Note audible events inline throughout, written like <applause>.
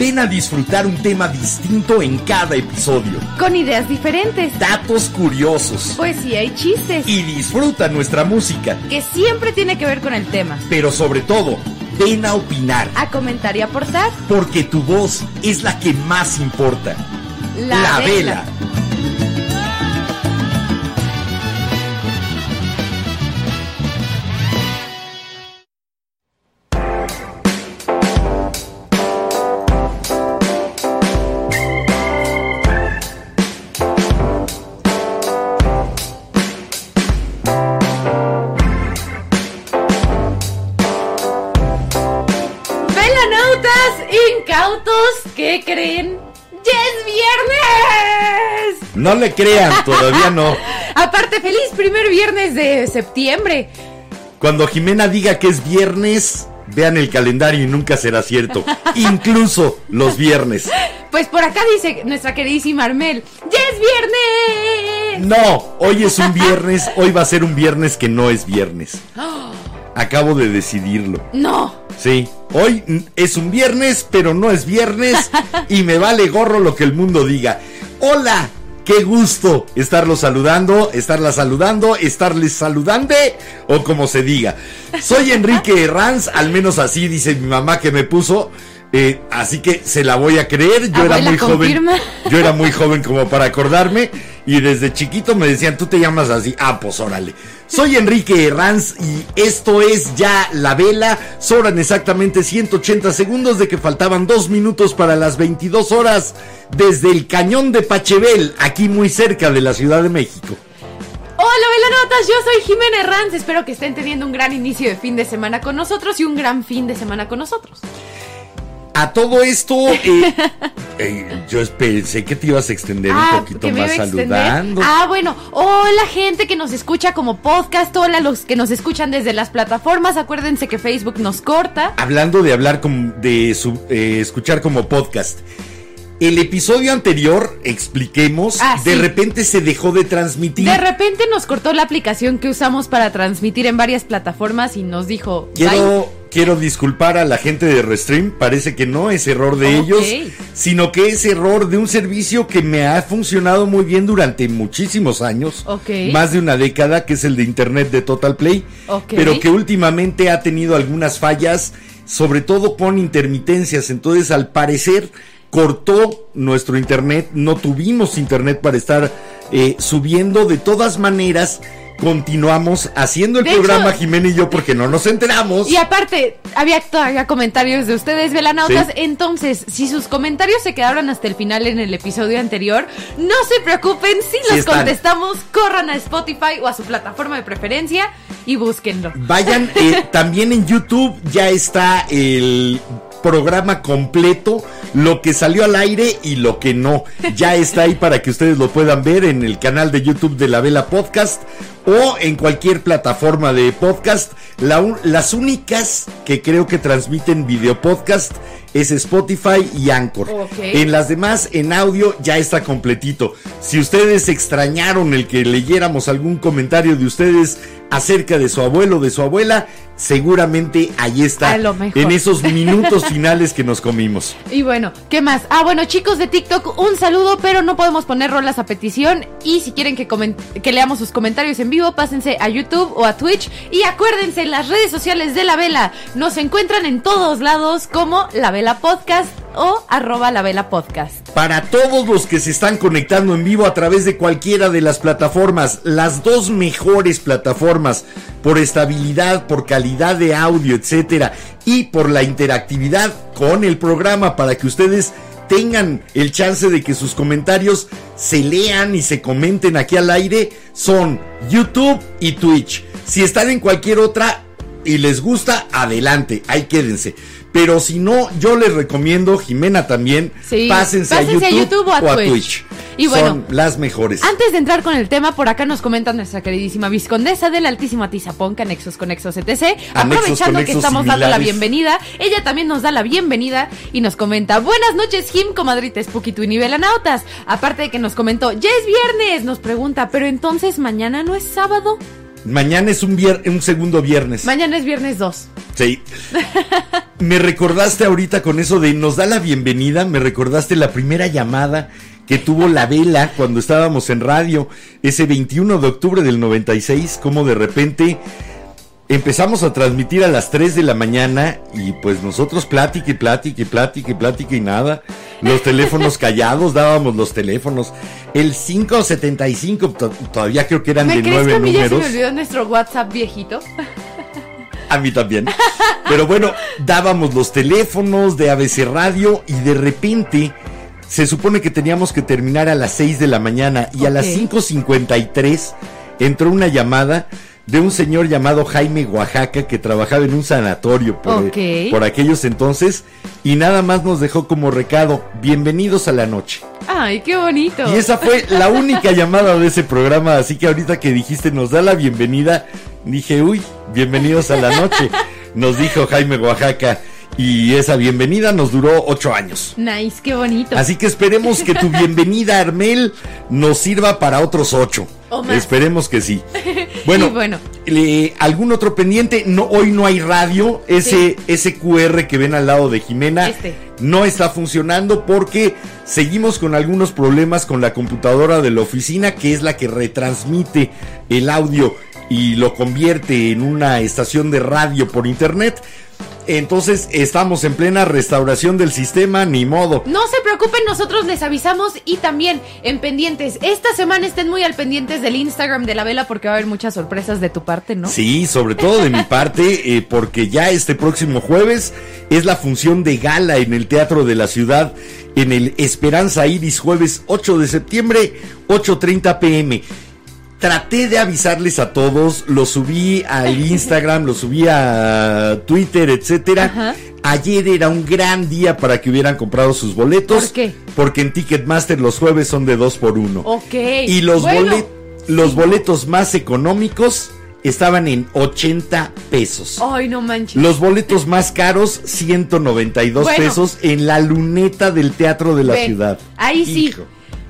A disfrutar un tema distinto en cada episodio. Con ideas diferentes, Datos curiosos. poesía y chistes, Y disfruta nuestra música. que siempre tiene que ver con el tema. Pero sobre todo, ven a opinar. A comentar y aportar. Porque tu voz es la que más importa. La, Vela. No le crean, <laughs> todavía no. Aparte, feliz primer viernes de septiembre. Cuando Jimena diga que es viernes, vean el calendario y nunca será cierto. <laughs> Incluso los viernes. Pues por acá dice nuestra queridísima Armel, ¡ya es viernes! No, hoy es un viernes, <laughs> hoy va a ser un viernes que no es viernes. <gasps> Acabo de decidirlo. No, Sí, hoy es un viernes, pero no es viernes y me vale gorro lo que el mundo diga. Hola, qué gusto estarlos saludando, estarla saludando, estarles saludando o como se diga. Soy Enrique Herranz, al menos así dice mi mamá que me puso. eh, así que se la voy a creer. Yo era muy confirma. joven. Yo era muy joven como para acordarme. Y desde chiquito me decían, tú te llamas así. Ah, pues órale. Soy Enrique Herranz y esto es ya La Vela. Sobran exactamente 180 segundos de que faltaban dos minutos para las 22 horas desde el cañón de Pachebel, aquí muy cerca de la Ciudad de México. Hola Velanotas, yo soy Jimena Ranz. Espero que estén teniendo un gran inicio de fin de semana con nosotros y un gran fin de semana con nosotros. A todo esto, eh, <laughs> eh, yo pensé que te ibas a extender un poquito que me más saludando. Ah, bueno, hola gente que nos escucha como podcast, hola los que nos escuchan desde las plataformas. Acuérdense que Facebook nos corta. Hablando de hablar como, de su- eh, escuchar como podcast. El episodio anterior, expliquemos, Ah, de sí. repente se dejó de transmitir. De repente nos cortó la aplicación que usamos para transmitir en varias plataformas y nos dijo, Quiero, quiero disculpar a la gente de Restream, parece que no es error de ellos, sino que es error de un servicio que me ha funcionado muy bien durante muchísimos años, más de una década, que es el de Internet de Total Play, pero que últimamente ha tenido algunas fallas, sobre todo con intermitencias, entonces al parecer cortó nuestro Internet, no tuvimos Internet para estar eh, subiendo, de todas maneras... Continuamos haciendo el De programa hecho- Jimena y yo porque no nos enteramos. Y aparte, había todavía comentarios de ustedes, velanautas. Sí. Entonces, si sus comentarios se quedaron hasta el final en el episodio anterior, no se preocupen. Si los están. contestamos, corran a Spotify o a su plataforma de preferencia y búsquenlo. Vayan, eh, <laughs> también en YouTube ya está el programa completo, lo que salió al aire y lo que no. Ya está ahí para que ustedes lo puedan ver en el canal de YouTube de La Vela Podcast o en cualquier plataforma de podcast. La las únicas que creo que transmiten video podcast es Spotify y Anchor. En las demás, en audio ya está completito. Si ustedes extrañaron el que leyéramos algún comentario de ustedes acerca de su abuelo o de su abuela, seguramente ahí está. A lo mejor. En esos <laughs> minutos finales que nos comimos. Y bueno, ¿qué más? Ah, bueno, chicos de TikTok, un saludo, pero no podemos poner rolas a petición. Y si quieren que, que leamos sus comentarios en vivo, pásense a YouTube o a Twitch. Y acuérdense, en las redes sociales de La Vela nos encuentran en todos lados como La Vela Podcast o arroba La Vela Podcast. Para todos los que se están conectando en vivo a través de cualquiera de las plataformas, las dos mejores plataformas por estabilidad, por calidad de audio, etcétera, y por la interactividad con el programa para que ustedes tengan el chance de que sus comentarios se lean y se comenten aquí al aire son YouTube y Twitch. Si están en cualquier otra, y les gusta, adelante, ahí quédense. Pero si no, yo les recomiendo, Jimena también, Sí, pásense, pásense a, a YouTube o a Twitch. Y bueno, Son las mejores. Antes de entrar con el tema, por acá nos comenta nuestra queridísima viscondesa del Altísimo Atizapón, que anexos conexos etc. Aprovechando que estamos dando la bienvenida, ella también nos da la bienvenida y nos comenta, buenas noches Jim, comadrita Spooky y Velanautas. Aparte de que nos comentó, ya es viernes, nos pregunta, pero entonces mañana no es sábado, Mañana es un, vier- un segundo viernes. mañana es viernes 2. Sí. Me recordaste ahorita con eso de nos da la bienvenida, me recordaste la primera llamada que tuvo la vela cuando estábamos en radio, ese 21 de octubre del 96, como de repente empezamos a transmitir a las 3 de la mañana y pues nosotros plática y plática y plática y plática y nada. Los teléfonos <laughs> callados, dábamos los teléfonos. El 575, to- todavía creo que eran ¿Me de crees que nueve a mí ya se números. me olvidó nuestro WhatsApp viejito? A mí también. Pero bueno, dábamos los teléfonos de ABC Radio y de repente se supone que teníamos que terminar a las 6 de la mañana y a las Ok. 5.53 entró una llamada de un señor llamado Jaime Oaxaca que trabajaba en un sanatorio por, Ok. por aquellos entonces y nada más nos dejó como recado, bienvenidos a la noche. Ay, qué bonito. Y esa fue la única llamada de ese programa, así que ahorita que dijiste nos da la bienvenida, dije, uy, bienvenidos a la noche, nos dijo Jaime Oaxaca, y esa bienvenida nos duró ocho años. Nice, qué bonito. Así que esperemos que tu <laughs> bienvenida, Armel, nos sirva para otros ocho. O más. Esperemos que sí. <laughs> Bueno, bueno. le- ¿algún otro pendiente? No, hoy no hay radio. Ese, ese QR que ven al lado de Jimena Este. no está funcionando porque seguimos con algunos problemas con la computadora de la oficina, que es la que retransmite el audio y lo convierte en una estación de radio por internet. Entonces estamos en plena restauración del sistema, ni modo. No se preocupen, nosotros les avisamos y también en pendientes. Esta semana estén muy al pendientes del Instagram de la vela porque va a haber muchas sorpresas de tu parte, ¿no? Sí, sobre todo de mi parte, eh, porque ya este próximo jueves es la función de gala en el Teatro de la Ciudad, en el Esperanza Iris, jueves 8 de septiembre, 8.30 pm. Traté de avisarles a todos, lo subí al <laughs> Instagram, lo subí a Twitter, etcétera. Ajá. Ayer era un gran día para que hubieran comprado sus boletos. ¿Por qué? Porque en Ticketmaster los jueves son de 2 por 1 Ok. y los, Bueno, bolet- los boletos más económicos estaban en 80 pesos. Ay, no manches. Los boletos más caros, 192 Bueno. pesos en la luneta del Teatro de la Ve, Ciudad. Ahí sí.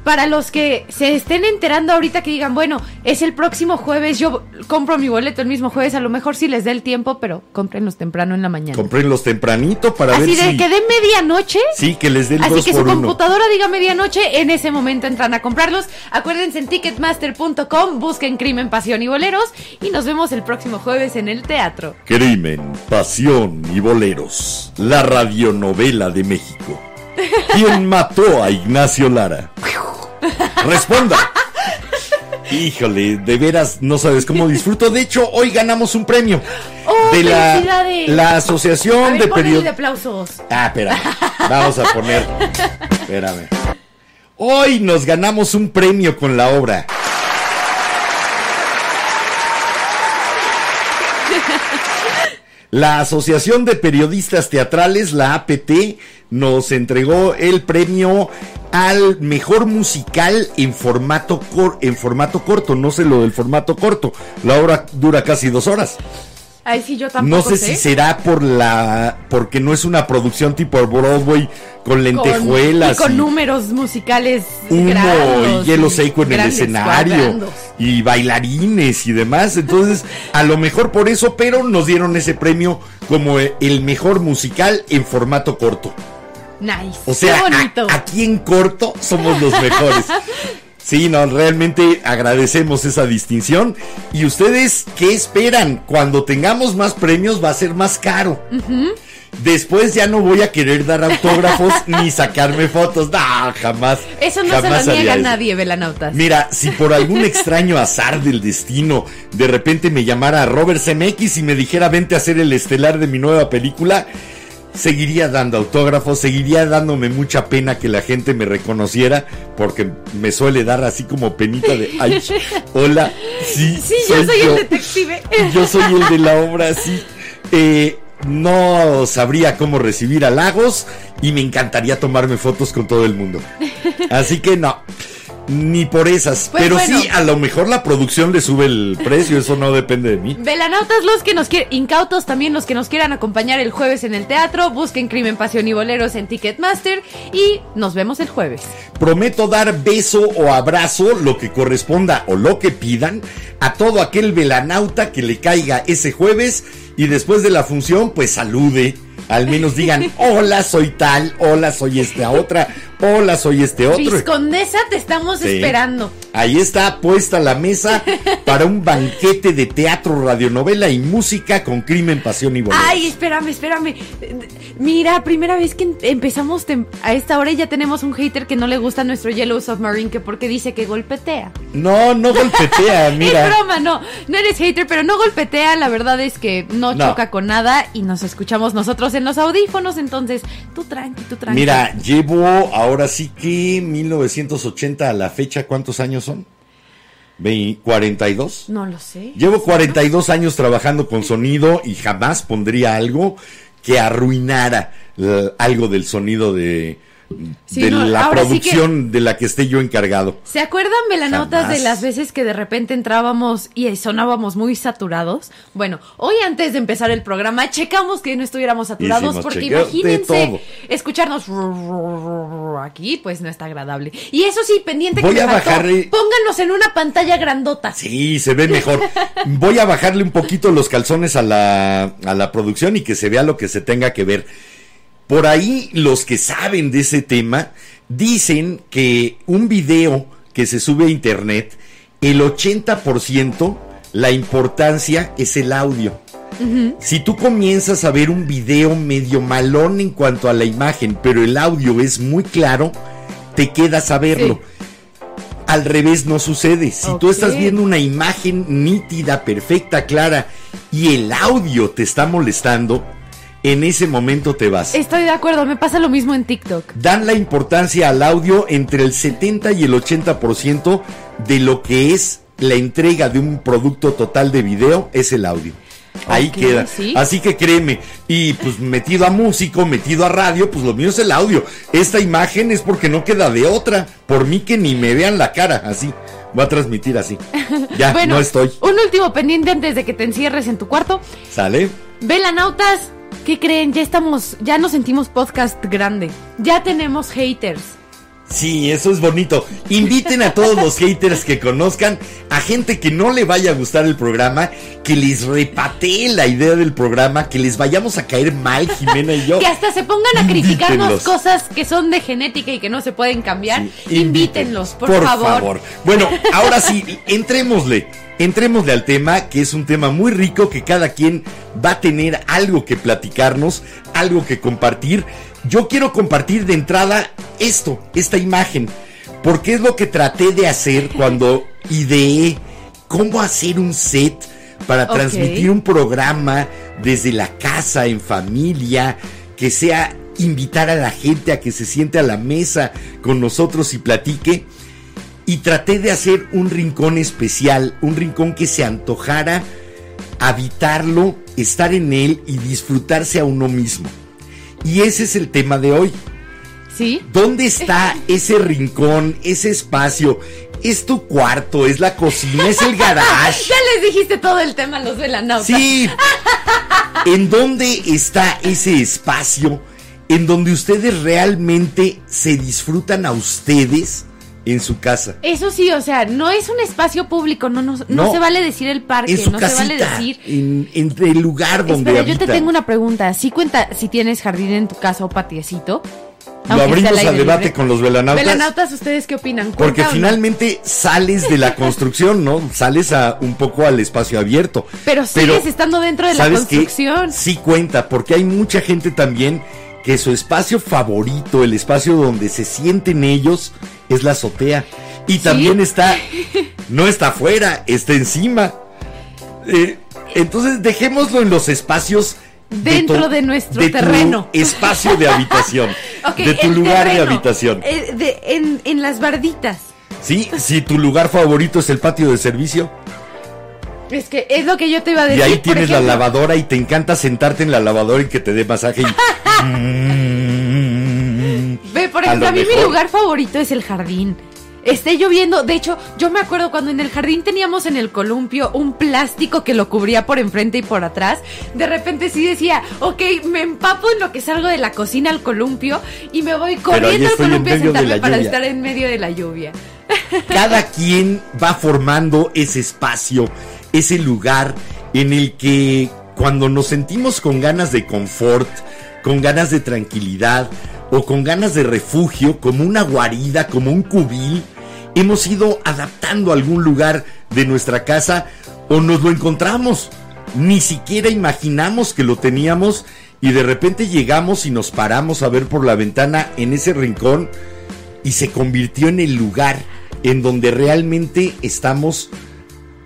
Para los que se estén enterando ahorita que digan, bueno, es el próximo jueves, yo compro mi boleto el mismo jueves, a lo mejor sí les dé el tiempo, pero cómprenlos temprano en la mañana. Comprenlos tempranito para Así ver de si... que de medianoche. Sí, que les dé el Así 2 que su por 1 computadora diga medianoche, en ese momento entran a comprarlos. Acuérdense en ticketmaster.com, busquen Crimen, Pasión y Boleros y nos vemos el próximo jueves en el teatro. Crimen, pasión y boleros. La radionovela de México. ¿Quién mató a Ignacio Lara? Responda. Híjole, de veras no sabes cómo disfruto. De hecho, hoy ganamos un premio. ¡Oh, de la, la A Asociación ver, de Periodistas. aplausos. Ah, espera. Vamos a poner. Espérame. Hoy nos ganamos un premio con la obra. La Asociación de Periodistas Teatrales, la APT, nos entregó el premio al mejor musical en formato, en formato corto. No sé lo del formato corto. La obra dura casi dos horas. Ay, sí, yo tampoco No sé, si será por la porque no es una producción tipo Broadway con lentejuelas Con, y con y números musicales humo grandos y hielo seco en el escenario cuadrandos. y bailarines y demás. Entonces, a lo mejor por eso, pero nos dieron ese premio como el mejor musical en formato corto. Nice. O sea, Qué a- bonito. aquí en corto somos los mejores. <laughs> Sí, no, realmente agradecemos esa distinción. ¿Y ustedes qué esperan? Cuando tengamos más premios va a ser más caro. Después ya no voy a querer dar autógrafos <laughs> ni sacarme fotos. No, jamás. Eso no jamás se lo niega a nadie, Velanautas. Mira, si por algún <laughs> extraño azar del destino de repente me llamara Robert Zemeckis y me dijera vente a hacer el estelar de mi nueva película, seguiría dando autógrafos, seguiría dándome mucha pena que la gente me reconociera, porque me suele dar así como penita de, ay, hola, sí, <laughs> Sí, yo soy el detective. Yo soy el de la obra, sí. eh, no sabría cómo recibir halagos y me encantaría tomarme fotos con todo el mundo. Así que no. Ni por esas. Pues pero bueno. sí, a lo mejor la producción le sube el precio, eso no depende de mí. Velanautas, los que nos quieren, incautos también los que nos quieran acompañar el jueves en el teatro, busquen Crimen, Pasión y Boleros en Ticketmaster y nos vemos el jueves. Prometo dar beso o abrazo, lo que corresponda o lo que pidan, a todo aquel velanauta que le caiga ese jueves y después de la función, pues salude. Al menos digan, <laughs> hola, soy tal, hola, soy esta otra, hola, soy este otro. Viscondesa, te estamos Sí. esperando. Ahí está puesta la mesa <laughs> para un banquete de teatro, radionovela y música con crimen, pasión y boleros. Ay, espérame, espérame. Mira, primera vez que em- empezamos a esta hora y ya tenemos un hater que no le gusta nuestro Yellow Submarine, que porque dice que golpetea. No, no golpetea, <laughs> mira. Es broma, no. No eres hater, pero no golpetea. La verdad es que no, No. choca con nada y nos escuchamos nosotros en los audífonos. Entonces, tú tranqui, tú tranqui. Mira, llevo ahora sí que 1980 a la fecha, ¿cuántos años son? Ve- ¿42? No lo sé. Llevo 42 años trabajando con sonido y jamás pondría algo que arruinara eh, algo del sonido de, Sí, de no, la sí producción de la que esté yo encargado. ¿Se acuerdan, Melanautas, Jamás. de las veces que de repente entrábamos y sonábamos muy saturados? Bueno, hoy antes de empezar el programa, checamos que no estuviéramos saturados Hicimos porque de imagínense escucharnos aquí, pues no está agradable. Y eso sí, pendiente Voy que a me faltó, bajarle- pónganos en una pantalla grandota. Sí, se ve mejor. <laughs> Voy a bajarle un poquito los calzones a la, a la producción y que se vea lo que se tenga que ver. Por ahí, los que saben de ese tema dicen que un video que se sube a internet, el 80% la importancia es el audio. Si tú comienzas a ver un video medio malón en cuanto a la imagen, pero el audio es muy claro, te quedas a verlo. Al revés no sucede. Si tú estás viendo una imagen nítida, perfecta, clara, y el audio te está molestando, en ese momento te vas. Estoy de acuerdo, me pasa lo mismo en TikTok. Dan la importancia al audio entre el 70 y el 80% de lo que es la entrega de un producto total de video, es el audio. Ahí queda. sí. Así que créeme, y pues metido a músico, metido a radio, pues lo mío es el audio. Esta imagen es porque no queda de otra. Por mí que ni me vean la cara, así. Voy a transmitir así. Ya, <laughs> bueno, no estoy. Un último pendiente antes de que te encierres en tu cuarto. ¿Sale? Velanautas, ¿qué creen? Ya estamos, ya nos sentimos podcast grande. Ya tenemos haters. Sí, eso es bonito. Inviten a todos los haters que conozcan, a gente que no le vaya a gustar el programa, que les repatee la idea del programa, que les vayamos a caer mal, Jimena y yo. <laughs> Que hasta se pongan a criticarnos cosas que son de genética y que no se pueden cambiar. Sí, Invítenlos, por, favor. Bueno, ahora sí, entrémosle. Entrémosle al tema, que es un tema muy rico, que cada quien va a tener algo que platicarnos, algo que compartir. Yo quiero compartir de entrada esto, esta imagen, porque es lo que traté de hacer cuando ideé cómo hacer un set para transmitir un programa desde la casa, en familia, que sea invitar a la gente a que se siente a la mesa con nosotros y platique. Y traté de hacer un rincón especial, un rincón que se antojara habitarlo, estar en él y disfrutarse a uno mismo. Y ese es el tema de hoy. ¿Sí? ¿Dónde está <laughs> ese rincón, ese espacio? ¿Es tu cuarto? ¿Es la cocina? ¿Es el garage? <laughs> Ya les dijiste todo el tema a los velanautas. Sí. ¿En dónde está ese espacio en donde ustedes realmente se disfrutan a ustedes en su casa? Eso sí, o sea, no es un espacio público, no, no, no, No. se vale decir el parque, En su no se vale decir... en, entre el lugar donde Espera, yo te tengo una pregunta. ¿Sí cuenta si tienes jardín en tu casa o patiecito? Lo abrimos a debate libre. con los velanautas. Velanautas, ¿ustedes qué opinan? Porque finalmente sales de la <laughs> construcción, ¿no? Sales a un poco al espacio abierto. Pero sigues estando dentro de la ¿sabes qué? construcción. Sí cuenta, porque hay mucha gente también que su espacio favorito, el espacio donde se sienten ellos, es la azotea. Y también está, <laughs> no está afuera, está encima. Eh, entonces dejémoslo en los espacios Dentro de nuestro terreno. espacio de habitación. <laughs> De tu lugar de terreno, habitación. eh, de- en, en las barditas. Sí, si tu lugar favorito es el patio de servicio. Es que es lo que yo te iba a Y decir. ahí por tienes la lavadora y te encanta sentarte en la lavadora y que te dé masaje. y- <laughs> Ve, por ejemplo, lo a, mí mi lugar favorito es el jardín. Esté lloviendo, de hecho, yo me acuerdo cuando en el jardín teníamos en el columpio un plástico que lo cubría por enfrente y por atrás. De repente sí decía, ok, me empapo en lo que salgo de la cocina al columpio y me voy ahí corriendo al columpio a sentarme para lluvia. estar en medio de la lluvia. Cada <laughs> quien va formando ese espacio, ese lugar en el que cuando nos sentimos con ganas de confort, con ganas de tranquilidad o con ganas de refugio, como una guarida, como un cubil, hemos ido adaptando algún lugar de nuestra casa o nos lo encontramos. Ni siquiera imaginamos que lo teníamos y de repente llegamos y nos paramos a ver por la ventana en ese rincón y se convirtió en el lugar en donde realmente estamos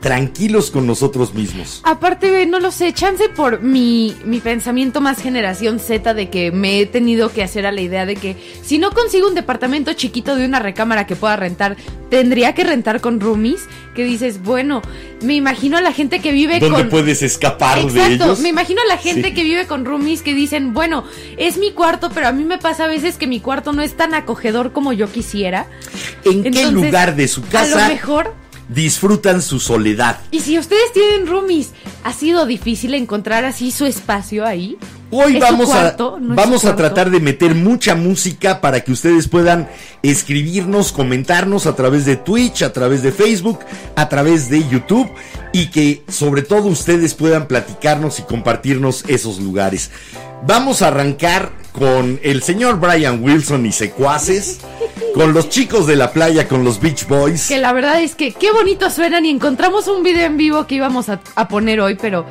tranquilos con nosotros mismos. Aparte, no lo sé, chance por mi, mi pensamiento más generación Z de que me he tenido que hacer a la idea de que si no consigo un departamento chiquito de una recámara que pueda rentar, tendría que rentar con roomies, que dices, bueno, me imagino a la gente que vive ¿Dónde con... puedes escapar de ellos? me imagino a la gente Sí. que vive con roomies que dicen, bueno, es mi cuarto, pero a mí me pasa a veces que mi cuarto no es tan acogedor como yo quisiera. ¿En qué lugar de su A casa lo mejor disfrutan su soledad? y si ustedes tienen roomies, ¿ha sido difícil encontrar así su espacio ahí? Hoy ¿Es su vamos, cuarto? a, ¿No es vamos a tratar de meter mucha música para que ustedes puedan escribirnos, comentarnos a través de Twitch, a través de Facebook, a través de YouTube y que sobre todo ustedes puedan platicarnos y compartirnos esos lugares. Vamos a arrancar con el señor Brian Wilson y secuaces, con los chicos de la playa, con los Beach Boys. Que la verdad es que qué bonito suenan y encontramos un video en vivo que íbamos a, a poner hoy, pero...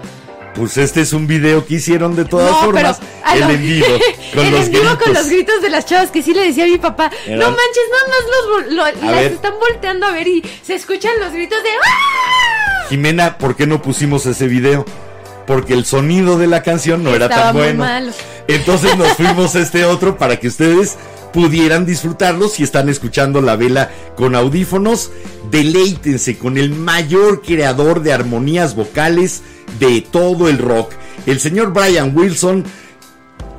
Pues este es un video que hicieron de todas no, formas. pero... el lo- en vivo, <laughs> con el los en vivo con gritos. los gritos de las chavas que sí le decía a mi papá, Eran- no manches, nada más los, lo- las ver. están volteando a ver y se escuchan los gritos de... ¡Ah! Jimena, ¿por qué no pusimos ese video? Porque el sonido de la canción no era tan bueno. malo. Entonces nos <laughs> fuimos a este otro para que ustedes pudieran disfrutarlo si están escuchando la vela con audífonos. Deleítense con el mayor creador de armonías vocales de todo el rock. El señor Brian Wilson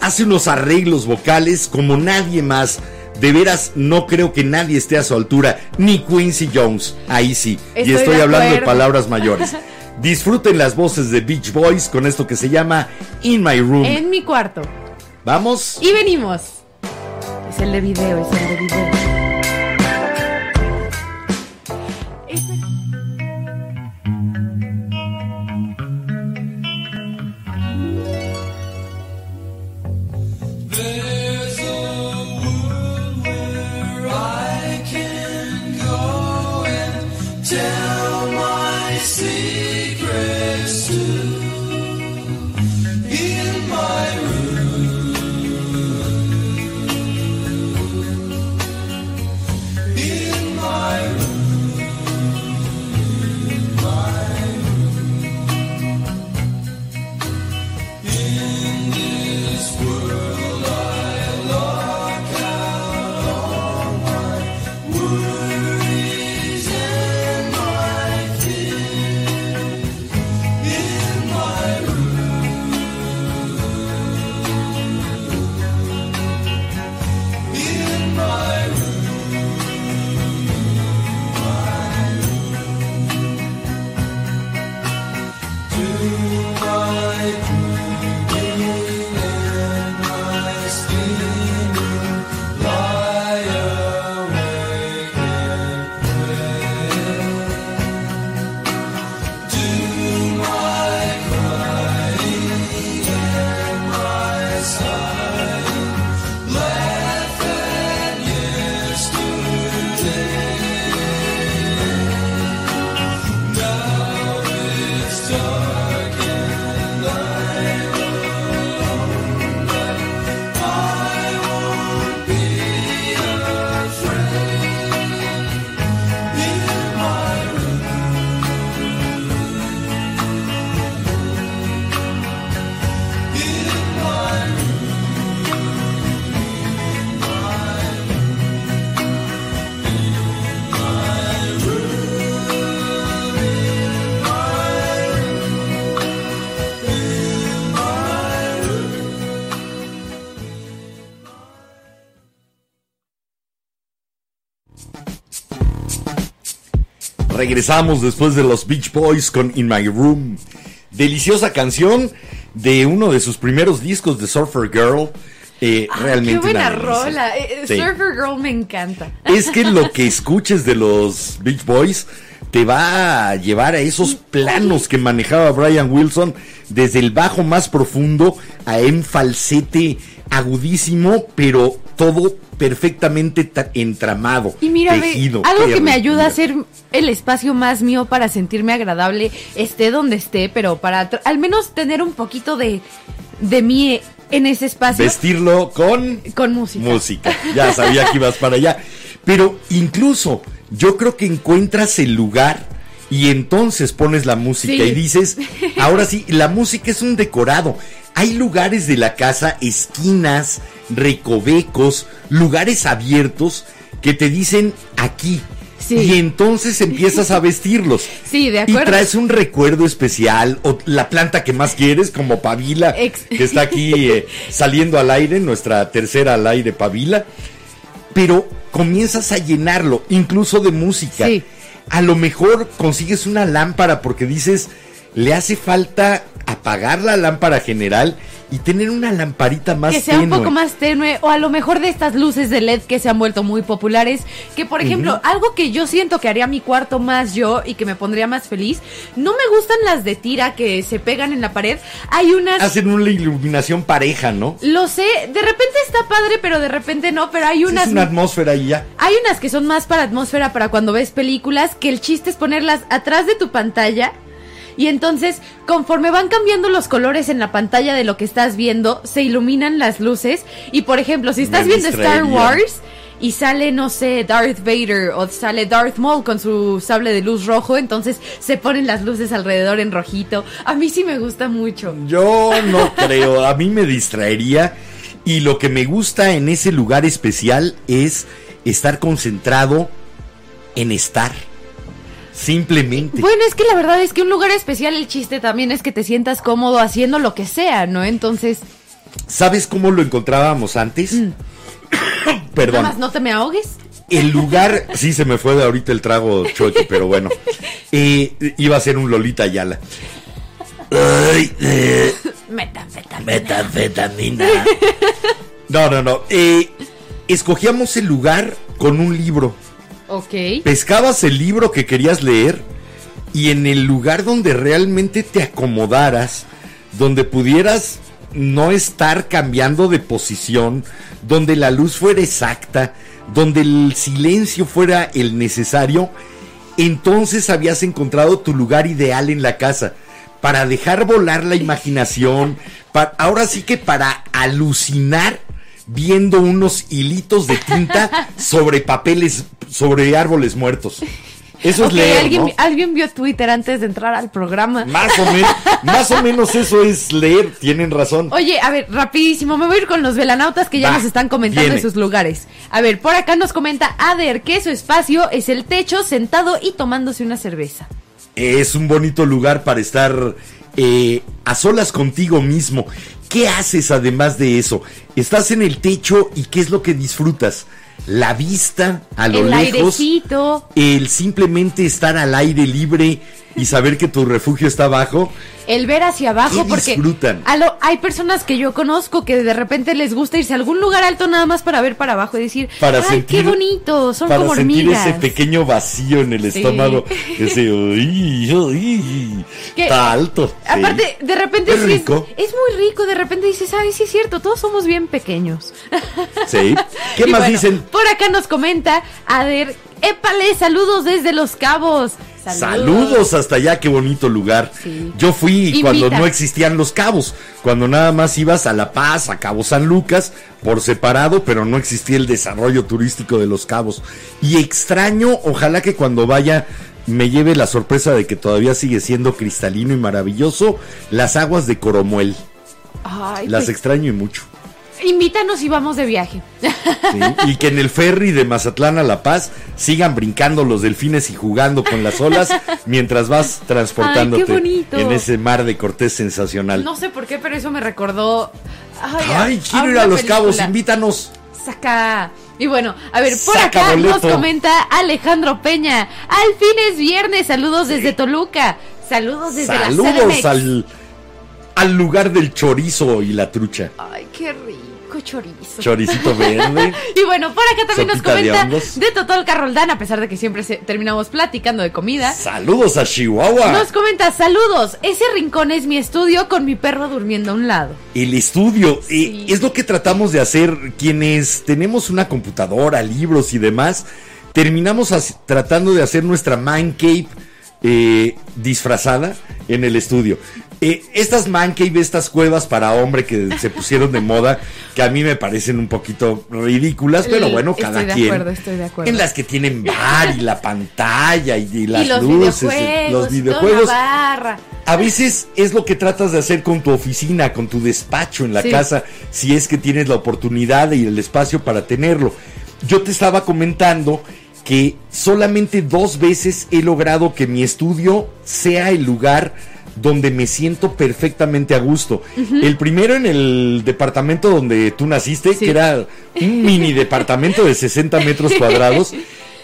hace unos arreglos vocales como nadie más. De veras, no creo que nadie esté a su altura, ni Quincy Jones. Ahí sí. y Estoy de hablando de palabras mayores. <laughs> Disfruten las voces de Beach Boys con esto que se llama In My Room. En mi cuarto. Vamos. Y venimos. Es el de video, es el de video. Regresamos después de los Beach Boys con In My Room. Deliciosa canción de uno de sus primeros discos de Surfer Girl. Eh, realmente Qué buena rola. Eh, eh, Sí. Surfer Girl me encanta. Es que lo que <laughs> escuches de los Beach Boys te va a llevar a esos planos que manejaba Brian Wilson desde el bajo más profundo a un falsete agudísimo, pero todo perfectamente ta- entramado, Y mira, tejido. algo que me ayuda a hacer el espacio más mío para sentirme agradable, esté donde esté, pero para al menos tener un poquito de, de mí en ese espacio vestirlo con con música. música. Ya sabía que ibas para allá. Pero incluso yo creo que encuentras el lugar y entonces pones la música Sí. y dices, ahora sí, la música es un decorado. Hay lugares de la casa, esquinas, recovecos, lugares abiertos que te dicen aquí. Sí. Y entonces empiezas a vestirlos. <laughs> Sí, de Y acuerdo. traes un recuerdo especial o la planta que más quieres, como Pavila, Ex- que está aquí <laughs> eh, saliendo al aire, nuestra tercera al aire Pavila. Pero comienzas a llenarlo, incluso de música. Sí. A lo mejor consigues una lámpara porque dices, le hace falta apagar la lámpara general y tener una lamparita más que sea un tenue. poco más tenue o a lo mejor de estas luces de LED que se han vuelto muy populares que por ejemplo algo que yo siento que haría mi cuarto más yo y que me pondría más feliz no me gustan las de tira que se pegan en la pared hay unas Hacen una iluminación pareja, ¿no? lo sé de repente está padre pero de repente no pero hay Sí, unas es una atmósfera y ya. hay unas que son más para atmósfera para cuando ves películas, que el chiste es ponerlas atrás de tu pantalla. Y entonces, conforme van cambiando los colores en la pantalla de lo que estás viendo, se iluminan las luces. Y por ejemplo, si estás Me viendo Star. Wars y sale, no sé, Darth Vader o sale Darth Maul con su sable de luz rojo, entonces se ponen las luces alrededor en rojito. A mí sí me gusta mucho. Yo no <laughs> creo, a mí me distraería y lo que me gusta en ese lugar especial es estar concentrado en estar. Simplemente. Bueno, es que la verdad es que un lugar especial, el chiste también es que te sientas cómodo haciendo lo que sea, ¿no? Entonces, ¿Sabes cómo lo encontrábamos antes? Mm. <coughs> Perdón. nada más no te me ahogues. El lugar, sí se me fue de ahorita el trago chueque, pero bueno. <laughs> Eh, iba a ser un Lolita Ayala. Ay, eh, Metanfetamina. metanfetamina. No, no, no. Eh, escogíamos el lugar con un libro. Pescabas el libro que querías leer y en el lugar donde realmente te acomodaras, donde pudieras no estar cambiando de posición, donde la luz fuera exacta, donde el silencio fuera el necesario, entonces habías encontrado tu lugar ideal en la casa para dejar volar la imaginación, pa- ahora sí que para alucinar viendo unos hilitos de tinta <laughs> sobre papeles, sobre árboles muertos. Eso es leer, alguien, ¿no? alguien vio Twitter antes de entrar al programa. Más o, menos, más o menos eso es leer, tienen razón. Oye, a ver, rapidísimo, me voy a ir con los velanautas que ya Va, nos están comentando viene. sus lugares. A ver, por acá nos comenta Ader que su espacio es el techo, sentado y tomándose una cerveza. Es un bonito lugar para estar eh, a solas contigo mismo. ¿Qué haces además de eso? Estás en el techo y ¿qué es lo que disfrutas? La vista a lo el lejos. airecito, El simplemente estar al aire libre y saber que tu refugio está abajo. el ver hacia abajo, ¿Qué porque disfrutan? a lo- hay personas que yo conozco que de repente les gusta irse a algún lugar alto nada más para ver para abajo y decir, Para ay, sentir, qué bonito, son para como sentir hormigas. ese pequeño vacío en el Sí. estómago. Ese, <laughs> uy, uy, Que- está alto. sí. Aparte, de repente Es rico. Es, es muy rico, de repente dices, ay, sí es cierto, todos somos bien pequeños. Sí. <laughs> ¿Qué Y más bueno, dicen? Por acá nos comenta, Ader, épale, saludos desde Los Cabos. Saludos hasta allá, qué bonito lugar. Sí. Yo fui Invita. cuando no existían los cabos, cuando nada más ibas a La Paz, a Cabo San Lucas, por separado, pero no existía el desarrollo turístico de los cabos. Y extraño, ojalá que cuando vaya me lleve la sorpresa de que todavía sigue siendo cristalino y maravilloso, las aguas de Coromuel. Ay, Las pues, extraño y mucho. Invítanos y vamos de viaje. Sí, Y que en el ferry de Mazatlán a La Paz sigan brincando los delfines y jugando con las olas mientras vas transportándote Ay, en ese mar de Cortés sensacional. No sé por qué, pero eso me recordó. Ay, quiero ir a Los Cabos, invítanos. Saca. Y bueno, a ver, por Saca acá boleto. nos comenta Alejandro Peña. Al fin es viernes, saludos desde Toluca. Saludos desde la Saludos CDMX. al, al lugar del chorizo y la trucha. Ay, qué rico chorizo. Choricito <laughs> verde. Y bueno, por acá también nos Sopita de comenta hongos. de Totolca Roldán, a pesar de que siempre se- terminamos platicando de comida. Saludos a Chihuahua. Nos comenta, saludos, ese rincón es mi estudio con mi perro durmiendo a un lado. El estudio eh, es lo que tratamos de hacer quienes tenemos una computadora, libros y demás. Terminamos as- tratando de hacer nuestra man cave eh, disfrazada en el estudio. Eh, estas man cave, estas cuevas para hombre que se pusieron de moda, que a mí me parecen un poquito ridículas, pero bueno, cada estoy de quien. acuerdo, estoy de acuerdo. En las que tienen bar y la pantalla y, y las y los luces, videojuegos, los toda videojuegos. una barra. A veces es lo que tratas de hacer con tu oficina, con tu despacho en la Sí. casa, si es que tienes la oportunidad y el espacio para tenerlo. Yo te estaba comentando que solamente dos veces he logrado que mi estudio sea el lugar donde me siento perfectamente a gusto. El primero en el departamento donde tú naciste, Sí. que era un mini <laughs> departamento de 60 metros cuadrados,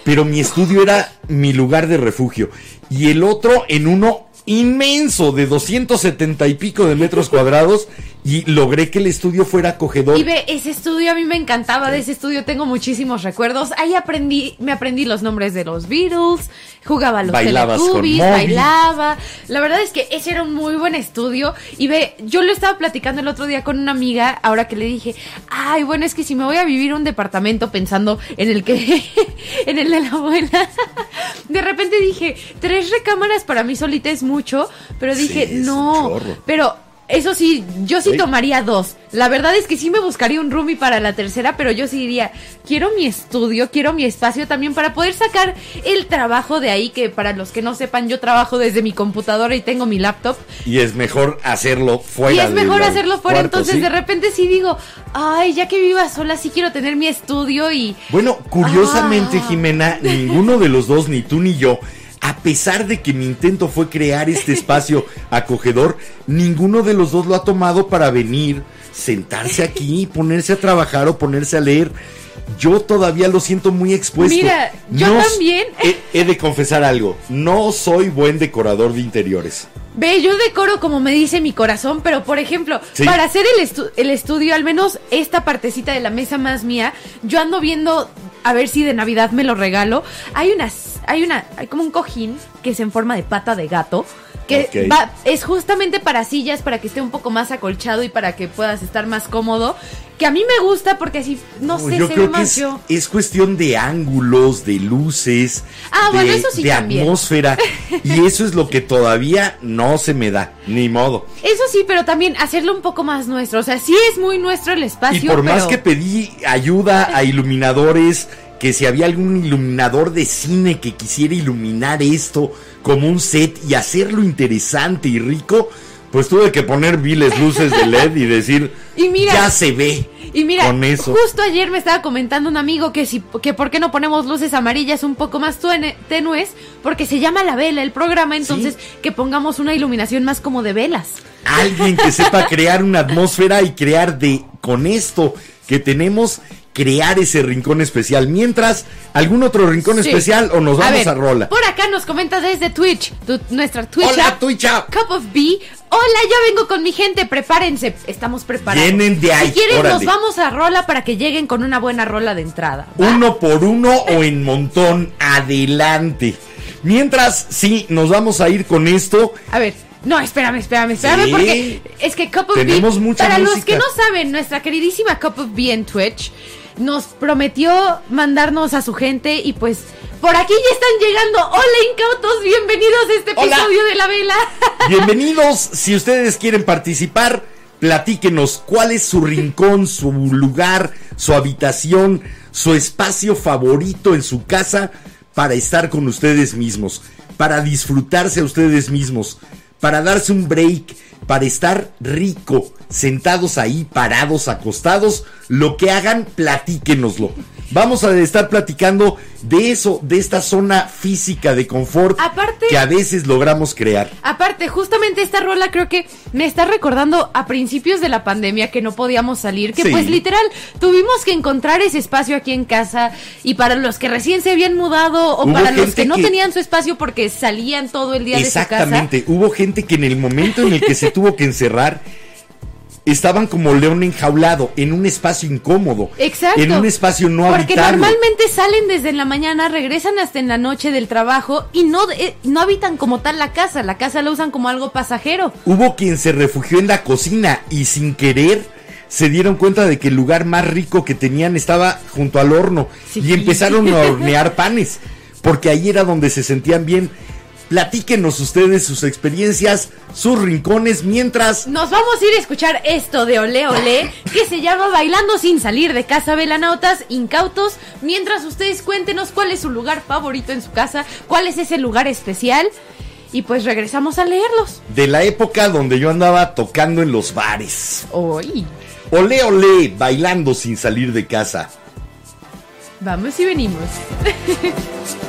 pero mi estudio era mi lugar de refugio. Y el otro en uno inmenso de 270 y pico de metros cuadrados y logré que el estudio fuera acogedor. Y ve, ese estudio a mí me encantaba, de ese estudio tengo muchísimos recuerdos. Ahí aprendí, me aprendí los nombres de los Beatles, jugaba a los Bailabas con Teletubbies, Moby. bailaba. La verdad es que ese era un muy buen estudio. Y ve, yo lo estaba platicando el otro día con una amiga, ahora que le dije, ay, bueno, es que si me voy a vivir un departamento pensando en el que, <laughs> en el de la abuela, <laughs> de repente dije, tres recámaras para mí solita es mucho, pero dije, no, pero eso sí, yo sí Sí. tomaría dos. La verdad es que sí me buscaría un roomie para la tercera, pero yo sí diría, quiero mi estudio, quiero mi espacio también para poder sacar el trabajo de ahí, que para los que no sepan, yo trabajo desde mi computadora y tengo mi laptop. Y es mejor hacerlo fuera. y es mejor hacerlo fuera, cuarto, entonces ¿sí? de repente sí digo, ay, ya que viva sola, sí quiero tener mi estudio y... Bueno, curiosamente, Ah. Jimena, ninguno de los dos, ni tú ni yo, a pesar de que mi intento fue crear este espacio <laughs> acogedor, ninguno de los dos lo ha tomado para venir, sentarse aquí, <laughs> ponerse a trabajar o ponerse a leer. Yo todavía lo siento muy expuesto. Mira, yo No también. He, he de confesar algo, no soy buen decorador de interiores. Ve, yo decoro como me dice mi corazón, pero por ejemplo, Sí. para hacer el, estu- el estudio, al menos esta partecita de la mesa más mía, yo ando viendo a ver si de Navidad me lo regalo. Hay unas, hay una, hay como un cojín que es en forma de pata de gato. Que va, es justamente para sillas, para que esté un poco más acolchado y para que puedas estar más cómodo. Que a mí me gusta porque así, no sé, yo se ve que más es, yo. es cuestión de ángulos, de luces, Ah, de, bueno, eso sí de también. atmósfera. y eso es lo que todavía no se me da, ni modo. Eso sí, pero también hacerlo un poco más nuestro. O sea, sí es muy nuestro el espacio. Y por más que pedí ayuda a iluminadores, que si había algún iluminador de cine que quisiera iluminar esto como un set y hacerlo interesante y rico, pues tuve que poner viles luces de LED y decir, <laughs> Y mira- ya se ve. Y mira, con eso. justo ayer me estaba comentando un amigo que si que por qué no ponemos luces amarillas un poco más tenues, porque se llama La Vela el programa, entonces que pongamos una iluminación más como de velas. alguien que sepa crear una atmósfera y crear de con esto que tenemos crear ese rincón especial. Mientras, algún otro rincón Sí. especial o nos vamos a, ver, rola. Por acá nos comenta desde Twitch, tu- nuestra Twitch Hola, app, Twitch app. Cup of B. Hola, ya vengo con mi gente, prepárense, estamos preparados. Vienen de ahí, Si quieren órale. nos vamos a rola para que lleguen con una buena rola de entrada. ¿va? Uno por uno o en montón, adelante. Mientras, sí, nos vamos a ir con esto. A ver, no, espérame, espérame, espérame, Sí. porque es que Cup of Tenemos Bee, mucha para los que no saben, nuestra queridísima Cup of Bee en Twitch nos prometió mandarnos a su gente y pues por aquí ya están llegando. Hola, incautos, bienvenidos a este Hola. episodio de La Vela. <laughs> Bienvenidos, si ustedes quieren participar, platíquenos cuál es su rincón, su lugar, su habitación, su espacio favorito en su casa para estar con ustedes mismos, para disfrutarse a ustedes mismos, para darse un break, para estar rico, sentados ahí, parados, acostados, lo que hagan, platíquenoslo. Vamos a estar platicando de eso, de esta zona física de confort Aparte- que a veces logramos crear. Aparte, justamente esta rola creo que me está recordando a principios de la pandemia que no podíamos salir, que Sí. pues literal tuvimos que encontrar ese espacio aquí en casa y para los que recién se habían mudado o Hubo para los que no que- tenían su espacio porque salían todo el día de su casa. Exactamente, hubo gente que en el momento en el que se <laughs> tuvo que encerrar, estaban como león enjaulado, en un espacio incómodo, Exacto. en un espacio no Porque habitable. normalmente salen desde la mañana, regresan hasta en la noche del trabajo y no, eh, no habitan como tal la casa. La casa la usan como algo pasajero. Hubo quien se refugió en la cocina y sin querer se dieron cuenta de que el lugar más rico que tenían estaba junto al horno Sí. y empezaron a <laughs> hornear panes, porque ahí era donde se sentían bien. Platíquenos ustedes sus experiencias, sus rincones, mientras Nos vamos a ir a escuchar esto de Olé Olé, que se llama Bailando sin salir de casa velanautas incautos, mientras ustedes cuéntenos cuál es su lugar favorito en su casa, cuál es ese lugar especial, y pues regresamos a leerlos. de la época donde yo andaba tocando en los bares. Hoy, Olé, olé, bailando sin salir de casa. vamos y venimos. <laughs>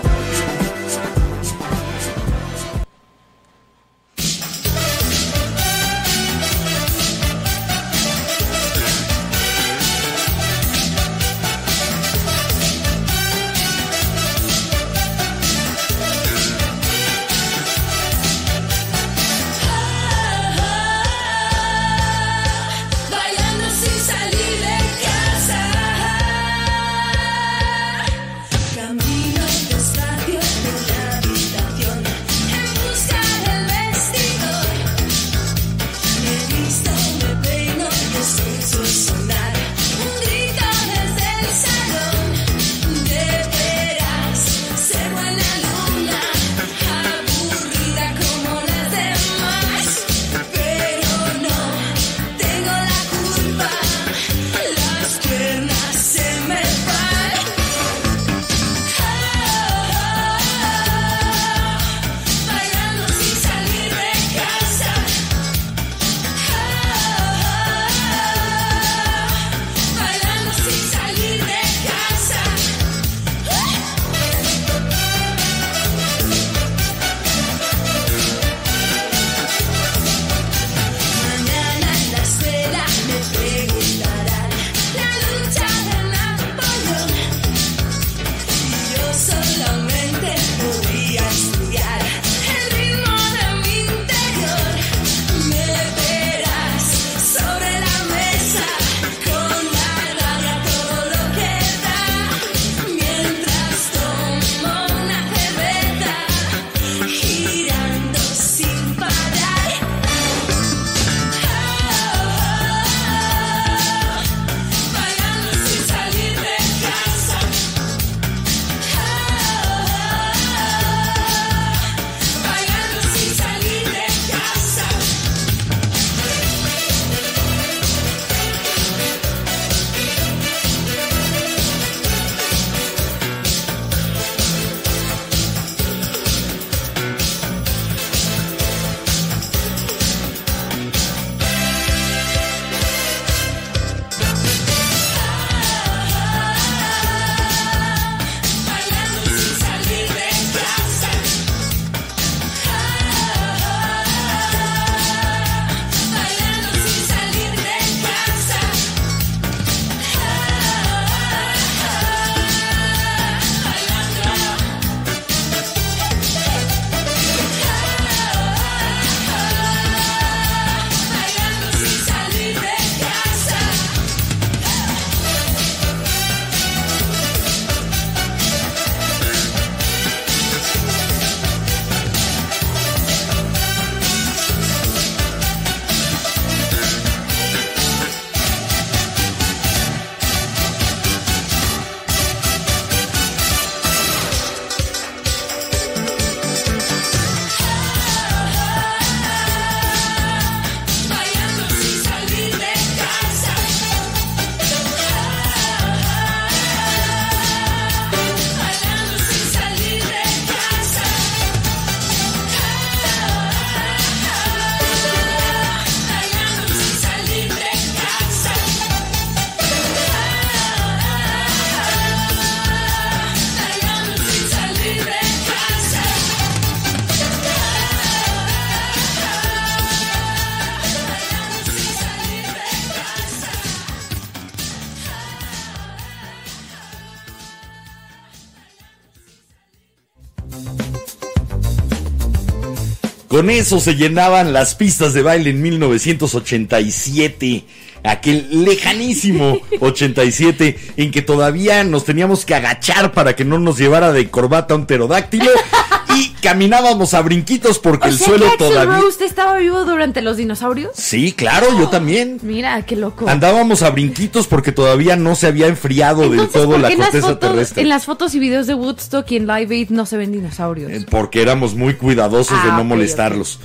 Con eso se llenaban las pistas de baile en 1987. Aquel lejanísimo <laughs> 87 en que todavía nos teníamos que agachar para que no nos llevara de corbata un pterodáctilo y caminábamos a brinquitos porque O el sea suelo que todavía... Rose estaba vivo durante los dinosaurios. Sí, claro, yo también. Mira, qué loco. Andábamos a brinquitos porque todavía no se había enfriado del Entonces, todo ¿por la corteza fotos, terrestre. en las fotos y videos de Woodstock y en Live Aid no se ven dinosaurios? Eh, Porque éramos muy cuidadosos de Ah, no molestarlos.